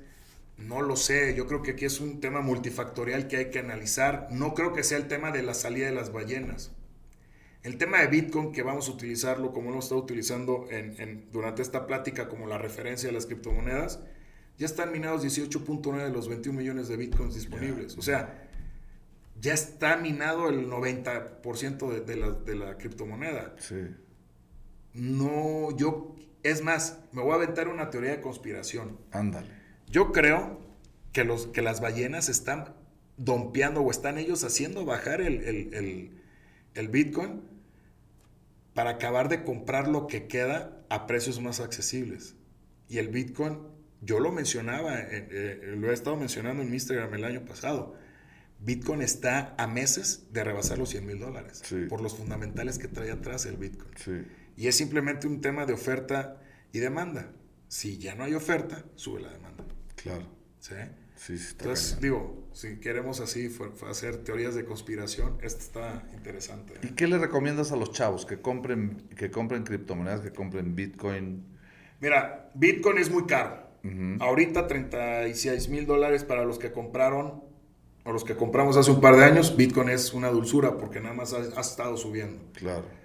no lo sé. Yo creo que aquí es un tema multifactorial que hay que analizar. No creo que sea el tema de la salida de las ballenas. El tema de Bitcoin, que vamos a utilizarlo como lo hemos estado utilizando en- en- durante esta plática como la referencia de las criptomonedas, ya están minados 18.9 de los 21 millones de Bitcoins disponibles. O sea, ya está minado el 90% de, de la, de la criptomoneda. Sí. No, yo, es más, me voy a aventar una teoría de conspiración. Ándale. Yo creo que, los, que las ballenas están dompeando o están ellos haciendo bajar el, el- el- el Bitcoin para acabar de comprar lo que queda a precios más accesibles. Y el Bitcoin, yo lo mencionaba, eh, eh, lo he estado mencionando en mi Instagram el año pasado. Bitcoin está a meses de rebasar los 100 mil dólares Sí. por los fundamentales que trae atrás el Bitcoin. Sí. Y es simplemente un tema de oferta y demanda. Si ya no hay oferta, sube la demanda. Claro. ¿sí? Sí, sí, está Entonces, cañón. digo, si queremos así hacer teorías de conspiración, esta está interesante. ¿Y qué le recomiendas a los chavos? Que compren, que compren criptomonedas, que compren Bitcoin. Mira, Bitcoin es muy caro. Ahorita 36 mil dólares para los que compraron o los que compramos hace un par de años. Bitcoin es una dulzura porque nada más ha, ha estado subiendo. Claro.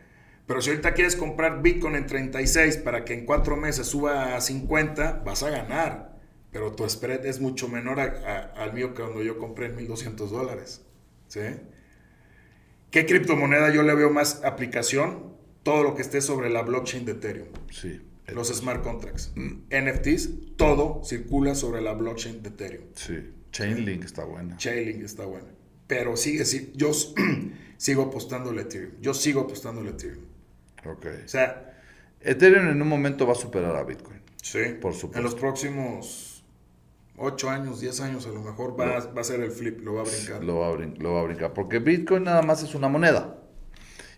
Pero si ahorita quieres comprar Bitcoin en 36 para que en cuatro meses suba a 50, vas a ganar. Pero tu spread es mucho menor a- a- al mío que cuando yo compré en 1200 dólares. ¿Sí? ¿Qué criptomoneda yo le veo más aplicación? Todo lo que esté sobre la blockchain de Ethereum. Sí. Los smart contracts. NFTs, todo circula sobre la blockchain de Ethereum. Sí. Chainlink está buena. Chainlink está bueno. Pero sigue, sí, yo (clears throat) sigo apostando al Ethereum. Yo sigo apostando al Ethereum. Ok. O sea, Ethereum en un momento va a superar a Bitcoin. Sí, Por supuesto. En los próximos 8 años, 10 años a lo mejor va, va a ser el flip, lo va a brincar. Lo va, a brin- lo va a brincar. Porque Bitcoin nada más es una moneda.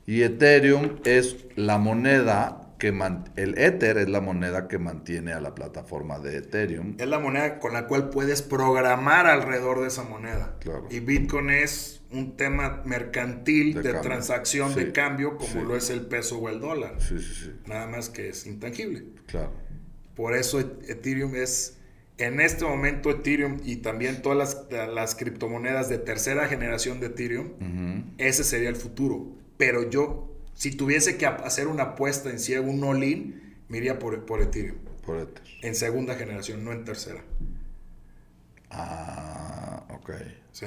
Y Ethereum es la moneda que man- el Ether es la moneda que mantiene a la plataforma de Ethereum. Es la moneda con la cual puedes programar alrededor de esa moneda. Claro. Y Bitcoin es un tema mercantil De transacción Sí, de cambio como sí. lo es el peso o el dólar. Sí, sí, sí. Nada más que es intangible. Claro. Por eso E- Ethereum es, en este momento Ethereum y también todas las, las criptomonedas de tercera generación de Ethereum, ese sería el futuro. Pero yo, si tuviese que hacer una apuesta en ciego, un all-in, me iría por, por Ethereum. Por Ether. En segunda generación, no en tercera. Ah, ok. ¿Sí?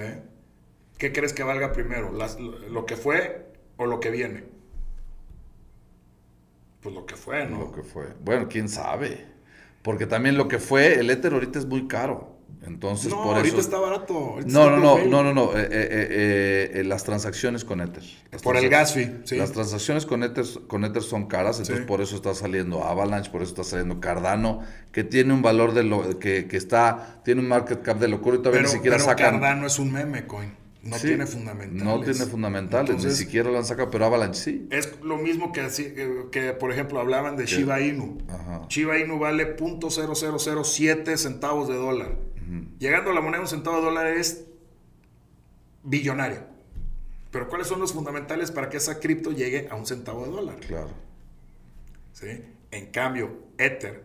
¿Qué crees que valga primero? Las- lo, lo que fue o lo que viene? Pues lo que fue, ¿no? Lo que fue. Bueno, quién sabe. Porque también lo que fue, el Ether ahorita es muy caro. Entonces, no, por ahorita eso. está barato. ahorita No, está no, no, no, no, no. eh, eh, eh, eh, las transacciones con Ether. Por el transac- gas fee, sí. Las transacciones con Ether, con Ether son caras, entonces Sí. por eso está saliendo Avalanche, por eso está saliendo Cardano, que tiene un valor de lo que, que está, tiene un market cap de locura y todavía Pero, ni siquiera pero sacan. Cardano es un meme coin. No Sí, tiene fundamentales. No tiene fundamentales, Entonces, ni siquiera lo han sacado, pero Avalanche sí. Es lo mismo que, que, por ejemplo, hablaban de Shiba Inu. Ajá. Shiba Inu vale .0007 centavos de dólar. Llegando a la moneda un centavo de dólar es billonario. Pero ¿cuáles son los fundamentales para que esa cripto llegue a un centavo de dólar? Claro. ¿Sí? En cambio, Ether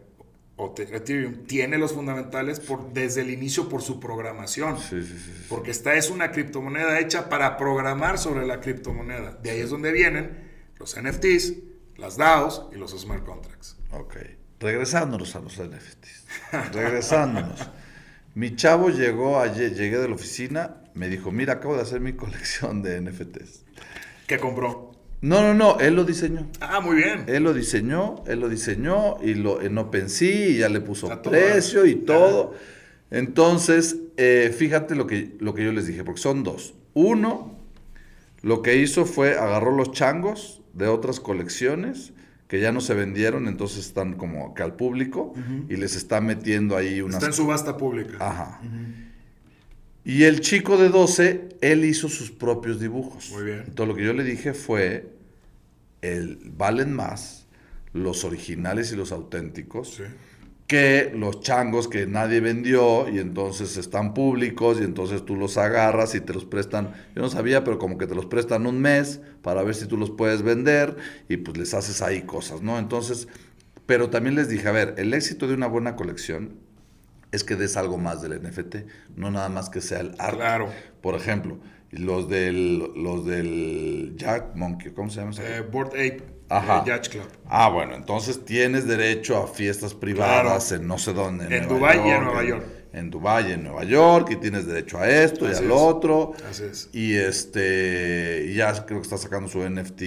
o Ethereum tiene los fundamentales por, desde el inicio por su programación. Sí, sí, sí. sí. Porque esta es una criptomoneda hecha para programar sobre la criptomoneda. De ahí es donde vienen los NFTs, las DAOs y los smart contracts. Ok. Regresándonos a los NFTs. Regresándonos. (laughs) Mi chavo llegó ayer, llegué de la oficina, me dijo, mira, acabo de hacer mi (laughs) colección de NFTs. ¿Qué compró? No, no, no, él lo diseñó. Ah, muy bien. Él lo diseñó, él lo diseñó y lo en OpenSea y ya le puso A precio y todo. Entonces, eh, fíjate lo que, lo que yo les dije, porque son dos. Uno, lo que hizo fue agarró los changos de otras colecciones que ya no se vendieron, entonces están como que al público y les está metiendo ahí unas... Está en subasta pública. Ajá. Y el chico de 12, él hizo sus propios dibujos. Muy bien. Entonces lo que yo le dije fue, el, valen más los originales y los auténticos Sí. Que los changos que nadie vendió y entonces están públicos y entonces tú los agarras y te los prestan. Yo no sabía, pero como que te los prestan un mes para ver si tú los puedes vender y pues les haces ahí cosas, ¿no? Entonces, pero también les dije, a ver, el éxito de una buena colección es que des algo más del NFT, no nada más que sea el arte. Claro. Por ejemplo, los del, los del Jack Monkey, ¿cómo se llama? Eh, Board Ape, Ajá. Yacht Club. Ah, bueno, entonces tienes derecho a fiestas privadas Claro. en no sé dónde. En Nueva Dubái y en Nueva York. En Dubái y en Nueva York, y tienes derecho a esto y al es. otro. Así es. Y este, ya creo que está sacando su NFT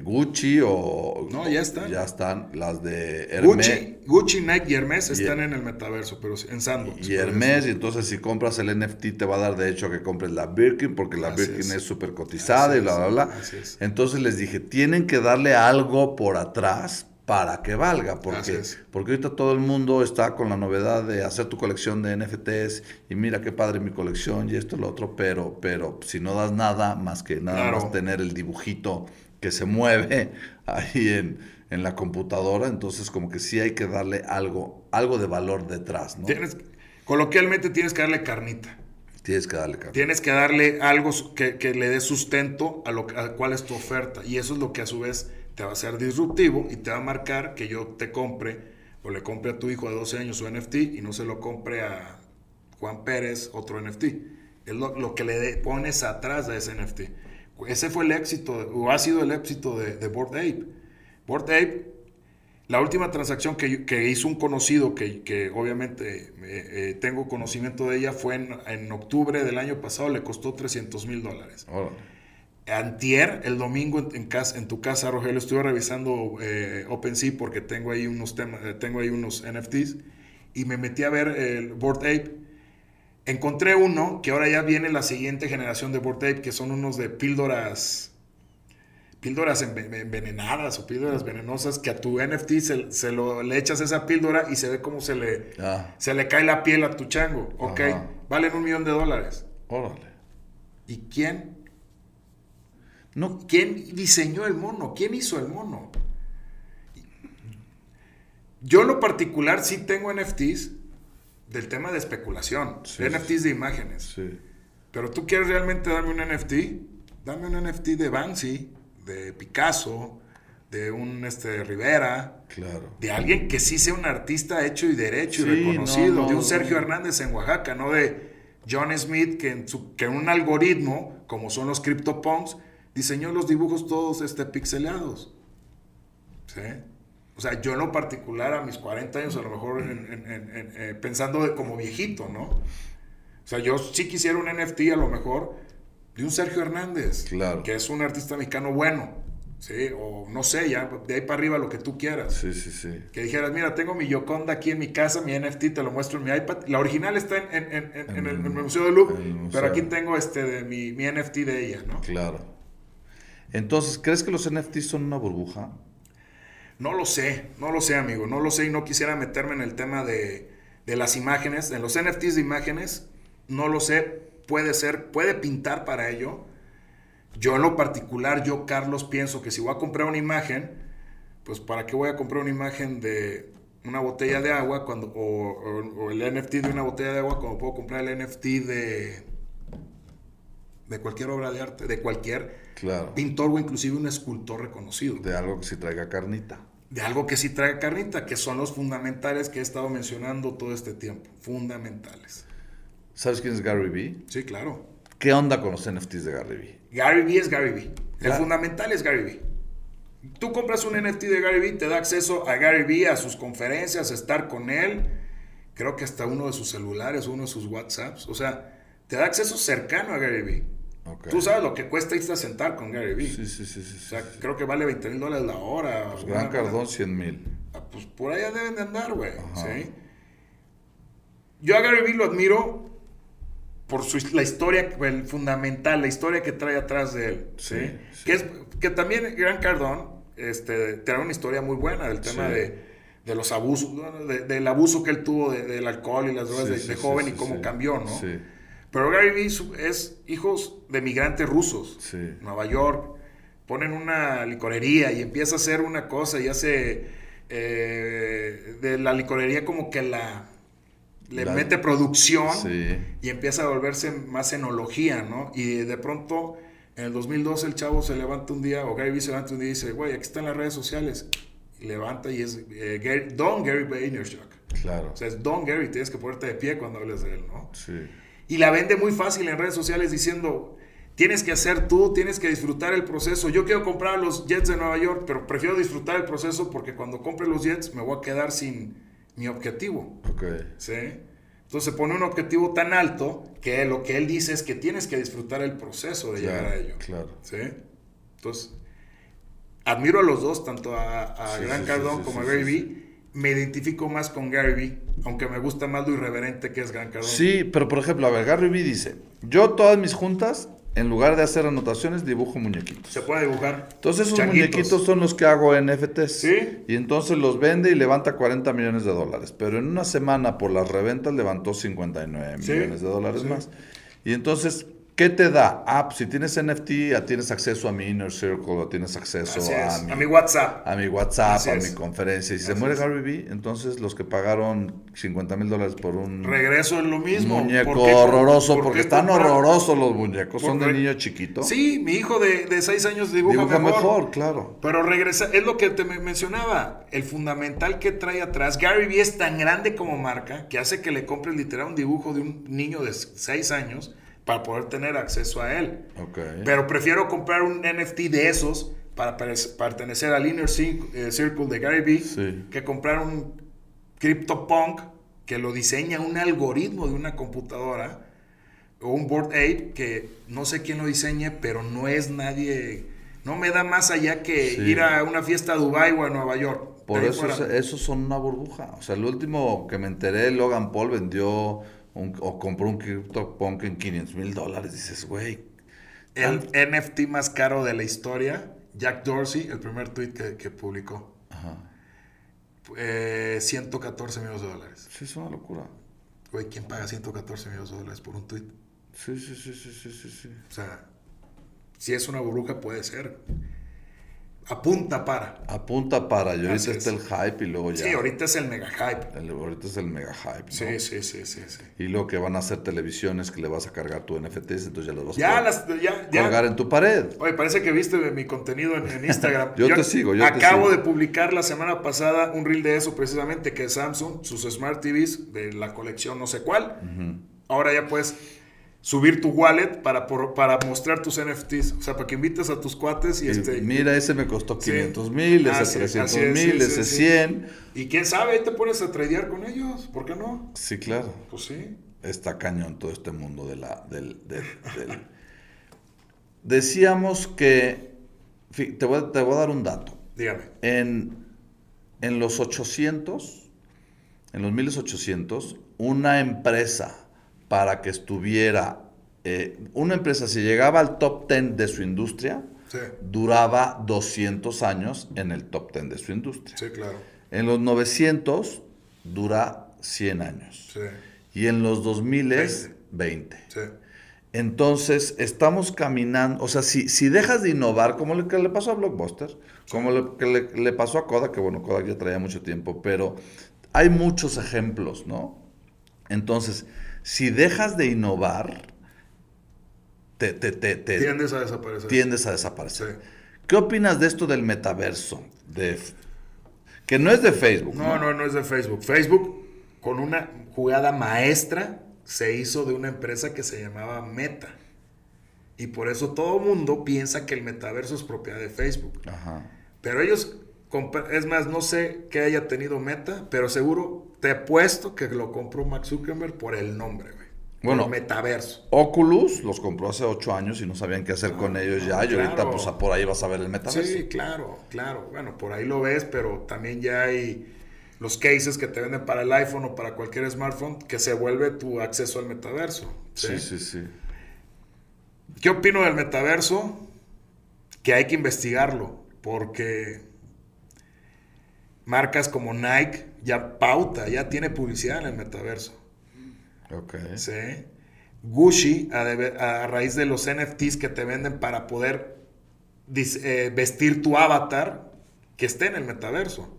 Gucci o... No, ya están. Ya están las de Hermes. Gucci, Gucci, Nike y Hermes están en el metaverso, pero en Sandbox. Y Hermes, y entonces si compras el NFT te va a dar derecho a que compres la Birkin, porque la Así Birkin es. es súper cotizada Así y bla, bla, bla. así es. Entonces les dije, tienen que darle algo por atrás para que valga, porque, porque ahorita todo el mundo está con la novedad de hacer tu colección de NFTs y mira qué padre mi colección y esto y lo otro, pero, pero si no das nada más que nada Claro. más tener el dibujito que se mueve (laughs) ahí en, en la computadora, entonces como que sí hay que darle algo, algo de valor detrás, ¿no? Tienes, coloquialmente tienes que darle carnita. Tienes que darle carne. Tienes que darle algo que, que le dé sustento a lo a cuál es tu oferta. Y eso es lo que a su vez te va a hacer disruptivo y te va a marcar que yo te compre o le compre a tu hijo de 12 años su NFT y no se lo compre a Juan Pérez otro NFT. Es lo, lo que le de- pones atrás de ese NFT. Ese fue el éxito, o ha sido el éxito de, de Bored Ape. Bored Ape la última transacción que, que hizo un conocido, que, que obviamente eh, eh, tengo conocimiento de ella, fue en, en octubre del año pasado, le costó 300 mil dólares. Antier, el domingo en, en casa, en tu casa, Rogelio, estuve revisando eh, OpenSea porque tengo ahí unos temas, eh, tengo ahí unos NFTs y me metí a ver el Bored Ape. Encontré uno que ahora ya viene la siguiente generación de Ape, que son unos de píldoras píldoras enve- envenenadas o píldoras venenosas que a tu NFT se, se lo, le echas esa píldora y se ve cómo se le, Ah, se le cae la piel a tu chango. Ok, Ajá. valen un millón de dólares. órale. ¿Y quién No, ¿Quién diseñó el mono? ¿Quién hizo el mono? Yo en lo particular sí tengo NFTs del tema de especulación, Sí, NFTs de imágenes. sí. Pero tú quieres realmente darme un NFT, dame un NFT de Banksy, de Picasso, de un este, Rivera, Claro. de alguien que sí sea un artista hecho y derecho y reconocido, no, no, de un no. Sergio Hernández en Oaxaca, no de John Smith, que en, su, que un algoritmo, como son los CryptoPunks, diseñó los dibujos todos este, pixelados. ¿Sí? O sea, yo en lo particular a mis 40 años, a lo mejor en- en- en- en- eh, pensando de como viejito, ¿no? O sea, yo sí quisiera un NFT a lo mejor de un Sergio Hernández, Claro. que es un artista mexicano bueno, ¿sí? O no sé, ya de ahí para arriba lo que tú quieras. Sí, sí, sí. Que dijeras, mira, tengo mi Yoconda aquí en mi casa, mi NFT, te lo muestro en mi iPad. La original está en, en- en- en- en el, Museo de Louvre, pero aquí tengo este de mi, mi NFT de ella, ¿no? Claro. Entonces, ¿crees que los NFTs son una burbuja? No lo sé, no lo sé, amigo, no lo sé y no quisiera meterme en el tema de, de las imágenes, en los NFTs de imágenes, no lo sé, puede ser, puede pintar para ello. Yo en lo particular, yo Carlos pienso que si voy a comprar una imagen, pues para qué voy a comprar una imagen de una botella de agua cuando o, o- o el NFT de una botella de agua cuando puedo comprar el NFT de de cualquier obra de arte, de cualquier Claro. pintor o inclusive un escultor reconocido De algo que sí traiga carnita. De algo que sí trae carnita, que son los fundamentales que he estado mencionando todo este tiempo. Fundamentales. ¿Sabes quién es Gary Vee? Sí, claro. ¿Qué onda con los NFTs de Gary Vee? Gary Vee es Gary Vee. El fundamental es Gary Vee. Tú compras un NFT de Gary Vee, te da acceso a Gary Vee, a sus conferencias, a estar con él. Creo que hasta uno de sus celulares, uno de sus WhatsApps. O sea, te da acceso cercano a Gary Vee. Ok. Tú sabes lo que cuesta irte a sentar con Gary Vee. Sí, sí, sí, sí. O sea, sí, creo que vale 20 mil dólares la hora. Pues Gran Cardón, 100 mil. Ah, Pues por allá deben de andar, güey. Yo a Gary Vee lo admiro por su, la historia, el fundamental, la historia que trae atrás de él. ¿sí? Que, es, que también Gran Cardón este, trae una historia muy buena del tema de, de los abusos, del abuso que él tuvo de- del alcohol y las drogas Sí, de, sí, de sí, joven sí, y cómo cambió, ¿no? Sí. Pero Gary Vee es hijos de migrantes rusos. Sí. Nueva York. Ponen una licorería y empieza a hacer una cosa y hace eh, de la licorería como que la le La- mete producción Sí. y empieza a volverse más enología, ¿no? Y de pronto, en el 2012, el chavo se levanta un día, o Gary Vee se levanta un día y dice, güey, aquí están las redes sociales. Y levanta y es eh, Gary- Don Gary Vaynerchuk. Claro. O sea, es Don Gary, tienes que ponerte de pie cuando hables de él, ¿no? Sí. Y la vende muy fácil en redes sociales diciendo, tienes que hacer tú, tienes que disfrutar el proceso. Yo quiero comprar los Jets de Nueva York, pero prefiero disfrutar el proceso porque cuando compre los Jets me voy a quedar sin mi objetivo. Ok. ¿sí? Entonces se pone un objetivo tan alto que lo que él dice es que tienes que disfrutar el proceso de llegar a ello. claro. ¿sí? Entonces, admiro a los dos, tanto a, a Sí, sí, sí, sí, como a Gary Vee. Me identifico más con Gary Vee, aunque me gusta más lo irreverente que es Grant Cardone. Sí, pero por ejemplo, a ver, Gary Vee dice, yo todas mis juntas, en lugar de hacer anotaciones, dibujo muñequitos. Se puede dibujar. Entonces esos Changuitos. muñequitos son los que hago en NFTs. Sí. Y entonces los vende y levanta 40 millones de dólares. Pero en una semana por las reventas levantó 59 Sí, millones de dólares sí. más. Y entonces, ¿qué te da? Ah, pues si tienes NFT, tienes acceso a mi Inner Circle, tienes acceso a, mi, A mi WhatsApp. a mi WhatsApp, Así a es. mi conferencia. Y si se muere es. Gary Vee, entonces los que pagaron 50 mil dólares por un Regreso en lo mismo. muñeco ¿Por qué- horroroso, por porque están horrorosos los muñecos, son de niño chiquito. Sí, mi hijo de, de seis años dibuja, Dibuja mejor. mejor, claro. Pero regresa, es lo que te me- mencionaba, el fundamental que trae atrás. Gary Vee es tan grande como marca que hace que le compres literal un dibujo de un niño de 6 años para poder tener acceso a él. Ok. Pero prefiero comprar un NFT de esos para pertenecer al Inner eh, Circle de Gary Vee Sí. que comprar un CryptoPunk que lo diseña un algoritmo de una computadora o un Board Ape que no sé quién lo diseñe, pero no es nadie, no me da más allá que Sí. ir a una fiesta a Dubai o a Nueva York. Por eso fuera. es- esos son una burbuja. O sea, el último que me enteré, Logan Paul vendió un- o compró un CryptoPunk en 500 mil dólares. Dices, güey. el NFT más caro de la historia, Jack Dorsey, el primer tweet que, que publicó, Ajá. eh, 114 millones de dólares. Sí, es una locura. Güey, ¿quién paga 114 millones de dólares por un tweet? Sí, sí, sí, sí, sí, sí. sí. O sea, si es una burbuja puede ser. Apunta para. Apunta para. Y ahorita está es. el hype y luego ya. Sí, ahorita es el mega hype. el- ahorita es el mega hype. ¿no? Sí, sí, sí, sí, sí. Y luego que van a hacer televisiones que le vas a cargar tu NFTs, entonces ya los vas a Ya poder las, ya, ya. colgar en tu pared. Oye, parece que viste mi contenido en, en Instagram. (laughs) Yo te sigo, yo te acabo sigo. de publicar la semana pasada un reel de eso precisamente, que Samsung, sus Smart TVs de la colección no sé cuál, ahora ya puedes subir tu wallet para, por- para mostrar tus NFTs. O sea, para que invites a tus cuates y, Y este... mira, ese me costó Sí. 500 mil, ese Así- 300 así es, mil, sí, ese sí, sí. 100. Y quién sabe, ahí te pones a tradear con ellos. ¿Por qué no? Sí, claro. Pues sí. Está cañón todo este mundo de la, del, del- del- (laughs) Decíamos que, te voy, a- te voy a dar un dato. Dígame. En, en los 800, en los 1800, una empresa para que estuviera, eh, una empresa si llegaba al top 10 de su industria, Sí, duraba 200 años en el top 10 de su industria. sí, claro. En los 900 dura 100 años. Sí, Y en los 2000 Veinte. 20. sí. Entonces, estamos caminando, o sea, si, si dejas de innovar, como lo que le pasó a Blockbuster, como lo que le, le pasó a Kodak, que bueno, Kodak ya traía mucho tiempo, pero hay muchos ejemplos, ¿no? Entonces, si dejas de innovar, te, te, te, te Tiendes a desaparecer. tiendes a Sí. desaparecer. ¿Qué opinas de esto del metaverso? De, que no es de Facebook, No, no, no es de Facebook. Facebook, con una jugada maestra, se hizo de una empresa que se llamaba Meta. Y por eso todo el mundo piensa que el metaverso es propiedad de Facebook. Ajá. Pero ellos, es más, no sé qué haya tenido Meta, pero seguro te he puesto que lo compró Mark Zuckerberg por el nombre, güey. Bueno. Metaverso. Oculus los compró hace ocho años y no sabían qué hacer con ellos ya. Y ahorita, pues por ahí vas a ver el metaverso. Sí, claro, claro. Bueno, por ahí lo ves, pero también ya hay los cases que te venden para el iPhone o para cualquier smartphone que se vuelve tu acceso al metaverso. sí, sí. sí. ¿Qué opino del metaverso? Que hay que investigarlo, porque marcas como Nike ya pauta, ya tiene publicidad en el metaverso. Ok. ¿sí? Gucci a, raíz de los NFTs que te venden para poder dis- eh, vestir tu avatar que esté en el metaverso.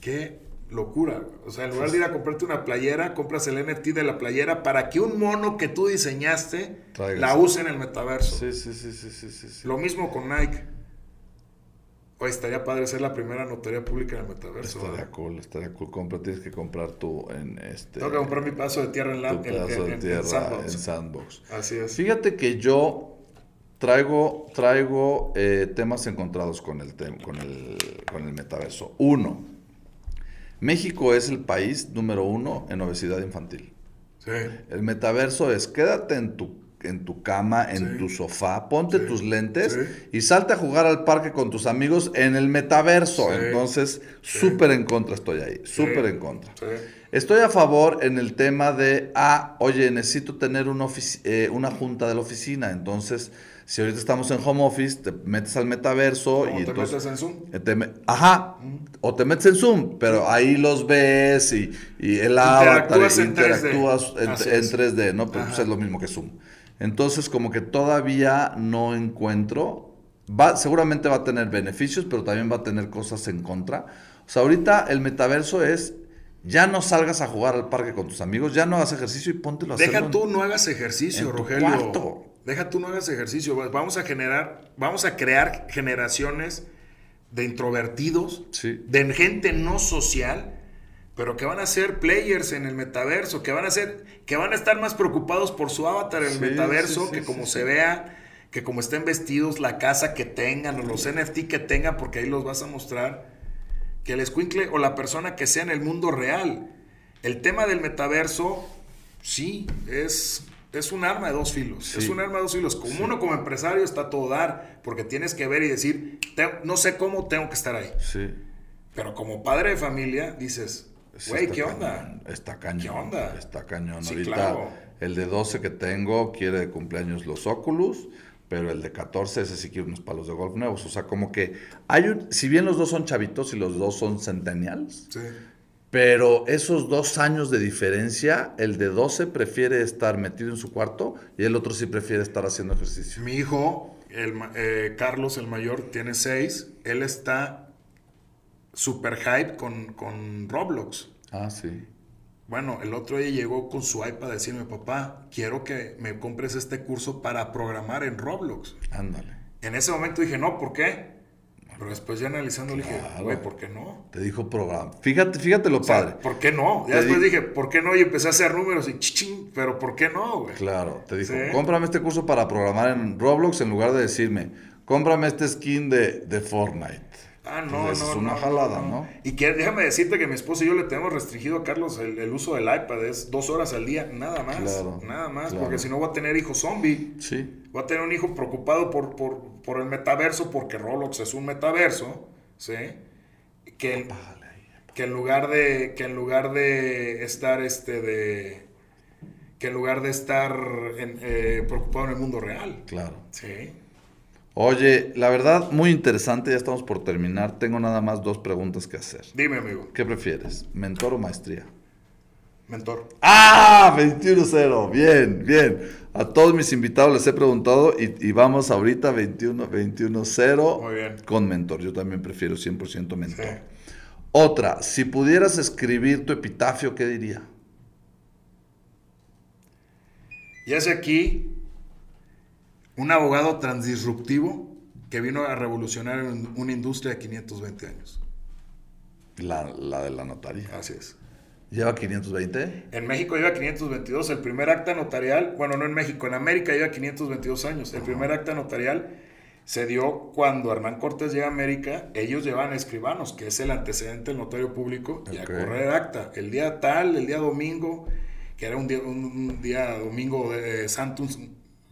Qué locura. O sea, en lugar de ir a comprarte una playera, compras el NFT de la playera para que un mono que tú diseñaste Traigas. la use en el metaverso. Sí, sí, sí, sí, sí, sí, sí. Lo mismo con Nike. Oye, estaría padre ser la primera notaría pública en el metaverso. Estaría cool, estaría cool. Compra, tienes que comprar tú en este. Tengo que comprar mi paso de tierra en, la, tu en- pedazo en- de en- tierra en Sandbox. en Sandbox. Así es. Fíjate que yo traigo, traigo eh, temas encontrados con el, tem- con, el, con el metaverso. Uno, México es el país número uno en obesidad infantil. Sí. El metaverso es quédate en tu, en tu cama, en Sí. tu sofá, ponte Sí. tus lentes Sí. y salte a jugar al parque con tus amigos en el metaverso. Entonces, súper en contra estoy ahí, súper en contra. Estoy a favor en el tema de, ah, oye, necesito tener una, eh, una junta de la oficina. Entonces, si ahorita estamos en home office, te metes al metaverso ¿Cómo y te entonces... metes en Zoom? eh, te me- ajá, o te metes en Zoom, pero ahí los ves y, y el avatar Interactúas en 3D. interactúas en, en es. 3D, ¿no? Pero pues es lo mismo que Zoom. Entonces, como que todavía no encuentro, va, seguramente va a tener beneficios, pero también va a tener cosas en contra. O sea, ahorita el metaverso es, ya no salgas a jugar al parque con tus amigos, ya no hagas ejercicio y póntelo a Deja hacerlo en- tú no hagas ejercicio, en tu Rogelio. cuarto. Deja tú no hagas ejercicio. Vamos a generar, vamos a crear generaciones de introvertidos, Sí. de gente no social, pero que van a ser players en el metaverso, que van a ser, que van a estar más preocupados por su avatar en el Sí, metaverso, sí, que como se vea, que como estén vestidos, la casa que tengan, o los NFT que tengan, porque ahí los vas a mostrar, que el escuincle o la persona que sea en el mundo real. El tema del metaverso, sí, es, es un arma de dos filos. Sí. Es un arma de dos filos. Como uno como empresario está a todo dar, porque tienes que ver y decir, "Te- no sé cómo tengo que estar ahí. Sí. Pero como padre de familia, dices, Sí, güey, está ¿qué cañón, onda? Está cañón. ¿Qué onda? Está cañón. Sí, Ahorita claro. el de 12 que tengo quiere de cumpleaños los Oculus, pero el de 14 ese sí quiere unos palos de golf nuevos. O sea, como que hay un, si bien los dos son chavitos y los dos son centennials, Sí. pero esos dos años de diferencia, el de 12 prefiere estar metido en su cuarto y el otro sí prefiere estar haciendo ejercicio. Mi hijo, el, eh, Carlos, el mayor, tiene seis. Él está super hype con, con Roblox. Ah, sí. Bueno, el otro día llegó con su iPad a decirme, papá, quiero que me compres este curso para programar en Roblox. Ándale. En ese momento dije, no, ¿por qué? Pero después ya analizando le dije, güey, ¿por qué no? Te dijo programa. Fíjate, fíjate lo O sea, padre. ¿por qué no? Ya Te después di- dije, ¿por qué no? Y empecé a hacer números y chichín, pero ¿por qué no, güey? Claro, te dijo, Sí. cómprame este curso para programar en Roblox en lugar de decirme, cómprame este skin de, de Fortnite. Ah, no, no, es una no, jalada, no, ¿no? Y que déjame decirte que mi esposa y yo le tenemos restringido a Carlos el, el uso del iPad, es dos horas al día, nada más, Claro, nada más, claro. porque si no voy a tener hijo zombie. Sí, Voy a tener un hijo preocupado por, por, por el metaverso, porque Roblox es un metaverso, ¿sí? Que, en lugar de, que en lugar de estar este de que en lugar de estar en, eh, preocupado en el mundo real. claro. Sí. Oye, la verdad, muy interesante, ya estamos por terminar. Tengo nada más dos preguntas que hacer. Dime, amigo, ¿Qué prefieres, mentor o maestría? mentor. ¡Ah! 21-0. Bien, bien. A todos mis invitados les he preguntado y, y vamos ahorita 21 21-0 Muy bien. con mentor. Yo también prefiero 100% mentor. Sí. Otra, si pudieras escribir tu epitafio, ¿qué diría? Y hace aquí un abogado transdisruptivo que vino a revolucionar un- una industria de 520 años. La, la de la notaría. Así es. ¿Lleva 520? En México lleva 522. El primer acta notarial, bueno, no en México, en América lleva 522 años. El primer acta notarial se dio cuando Hernán Cortés llega a América. Ellos llevaban escribanos, que es el antecedente del notario público, y a correr acta. El día tal, el día domingo, que era un día, un, un día domingo de eh,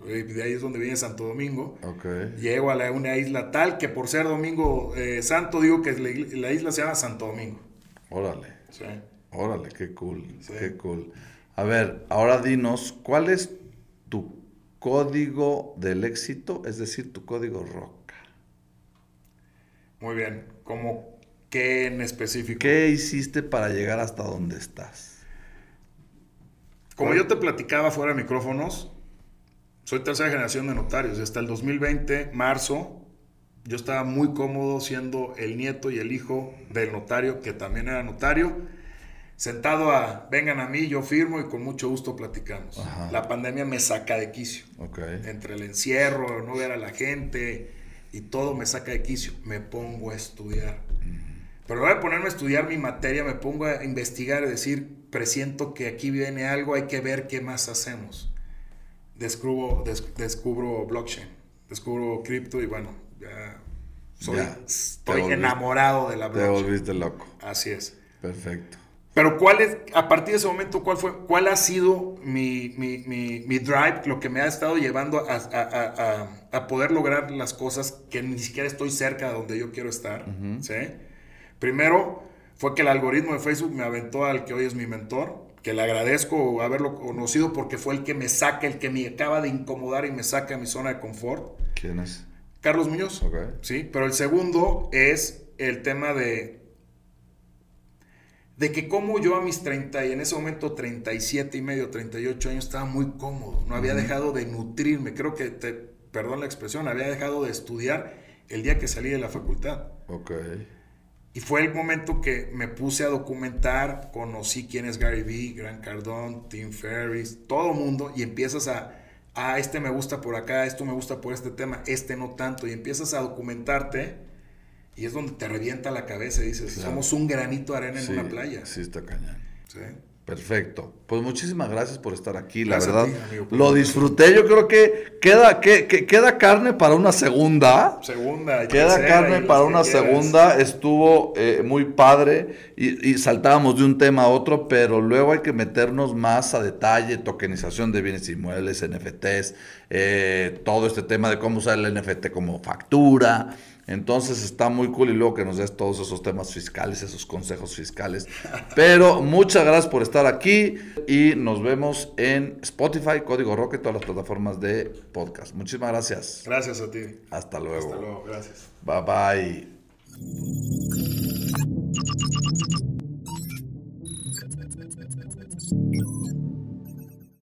de ahí es donde viene Santo Domingo. Ok. Llego a la, una isla tal que por ser domingo eh, santo digo que la isla se llama Santo Domingo. Órale, Sí. órale, qué cool, Sí. qué cool. A ver, ahora dinos, ¿cuál es tu código del éxito? Es decir, tu código roca. Muy bien. ¿Cómo qué en específico? ¿Qué hiciste para llegar hasta donde estás? Como yo te platicaba fuera de micrófonos, soy tercera generación de notarios. Hasta el 2020, marzo, yo estaba muy cómodo siendo el nieto y el hijo del notario, que también era notario, sentado a, vengan a mí, yo firmo y con mucho gusto platicamos. La pandemia me saca de quicio. Entre el encierro, no ver a la gente y todo me saca de quicio. Me pongo a estudiar. Pero voy a ponerme a estudiar mi materia, me pongo a investigar y decir, presiento que aquí viene algo, hay que ver qué más hacemos. Descubro, descubro blockchain, descubro cripto y bueno, ya soy estoy enamorado de la blockchain. Te volviste loco. Así es. Perfecto. Pero ¿cuál es, a partir de ese momento, cuál fue, cuál ha sido mi, mi, mi, drive, lo que me ha estado llevando a, a, a, poder lograr las cosas que ni siquiera estoy cerca de donde yo quiero estar? ¿sí? Primero fue que el algoritmo de Facebook me aventó al que hoy es mi mentor, que le agradezco haberlo conocido porque fue el que me saca, el que me acaba de incomodar y me saca de mi zona de confort. ¿Quién es? Carlos Muñoz. Sí, pero el segundo es el tema de de que como yo a mis 30 y en ese momento 37 y medio, 38 años estaba muy cómodo, no había dejado de nutrirme, creo que, te, perdón la expresión, había dejado de estudiar el día que salí de la facultad. Ok. Y fue el momento que me puse a documentar, conocí quién es Gary Vee, Grant Cardone, Tim Ferriss, todo el mundo, y empiezas a, ah, este me gusta por acá, esto me gusta por este tema, este no tanto, y empiezas a documentarte, y es donde te revienta la cabeza y dices, somos un granito de arena en una playa. Sí, está cañón. Sí. Perfecto. Pues muchísimas gracias por estar aquí, la verdad. lo disfruté, yo creo que queda, que, queda carne para una segunda. Segunda. Queda carne para una segunda. Estuvo eh, muy padre y, saltábamos de un tema a otro, pero luego hay que meternos más a detalle, tokenización de bienes inmuebles, NFTs, eh, todo este tema de cómo usar el NFT como factura. Entonces está muy cool y luego que nos des todos esos temas fiscales, esos consejos fiscales. Pero muchas gracias por estar aquí y nos vemos en Spotify, Código Rock y todas las plataformas de podcast. Muchísimas gracias. Gracias a ti. Hasta luego. Hasta luego, gracias. Bye bye.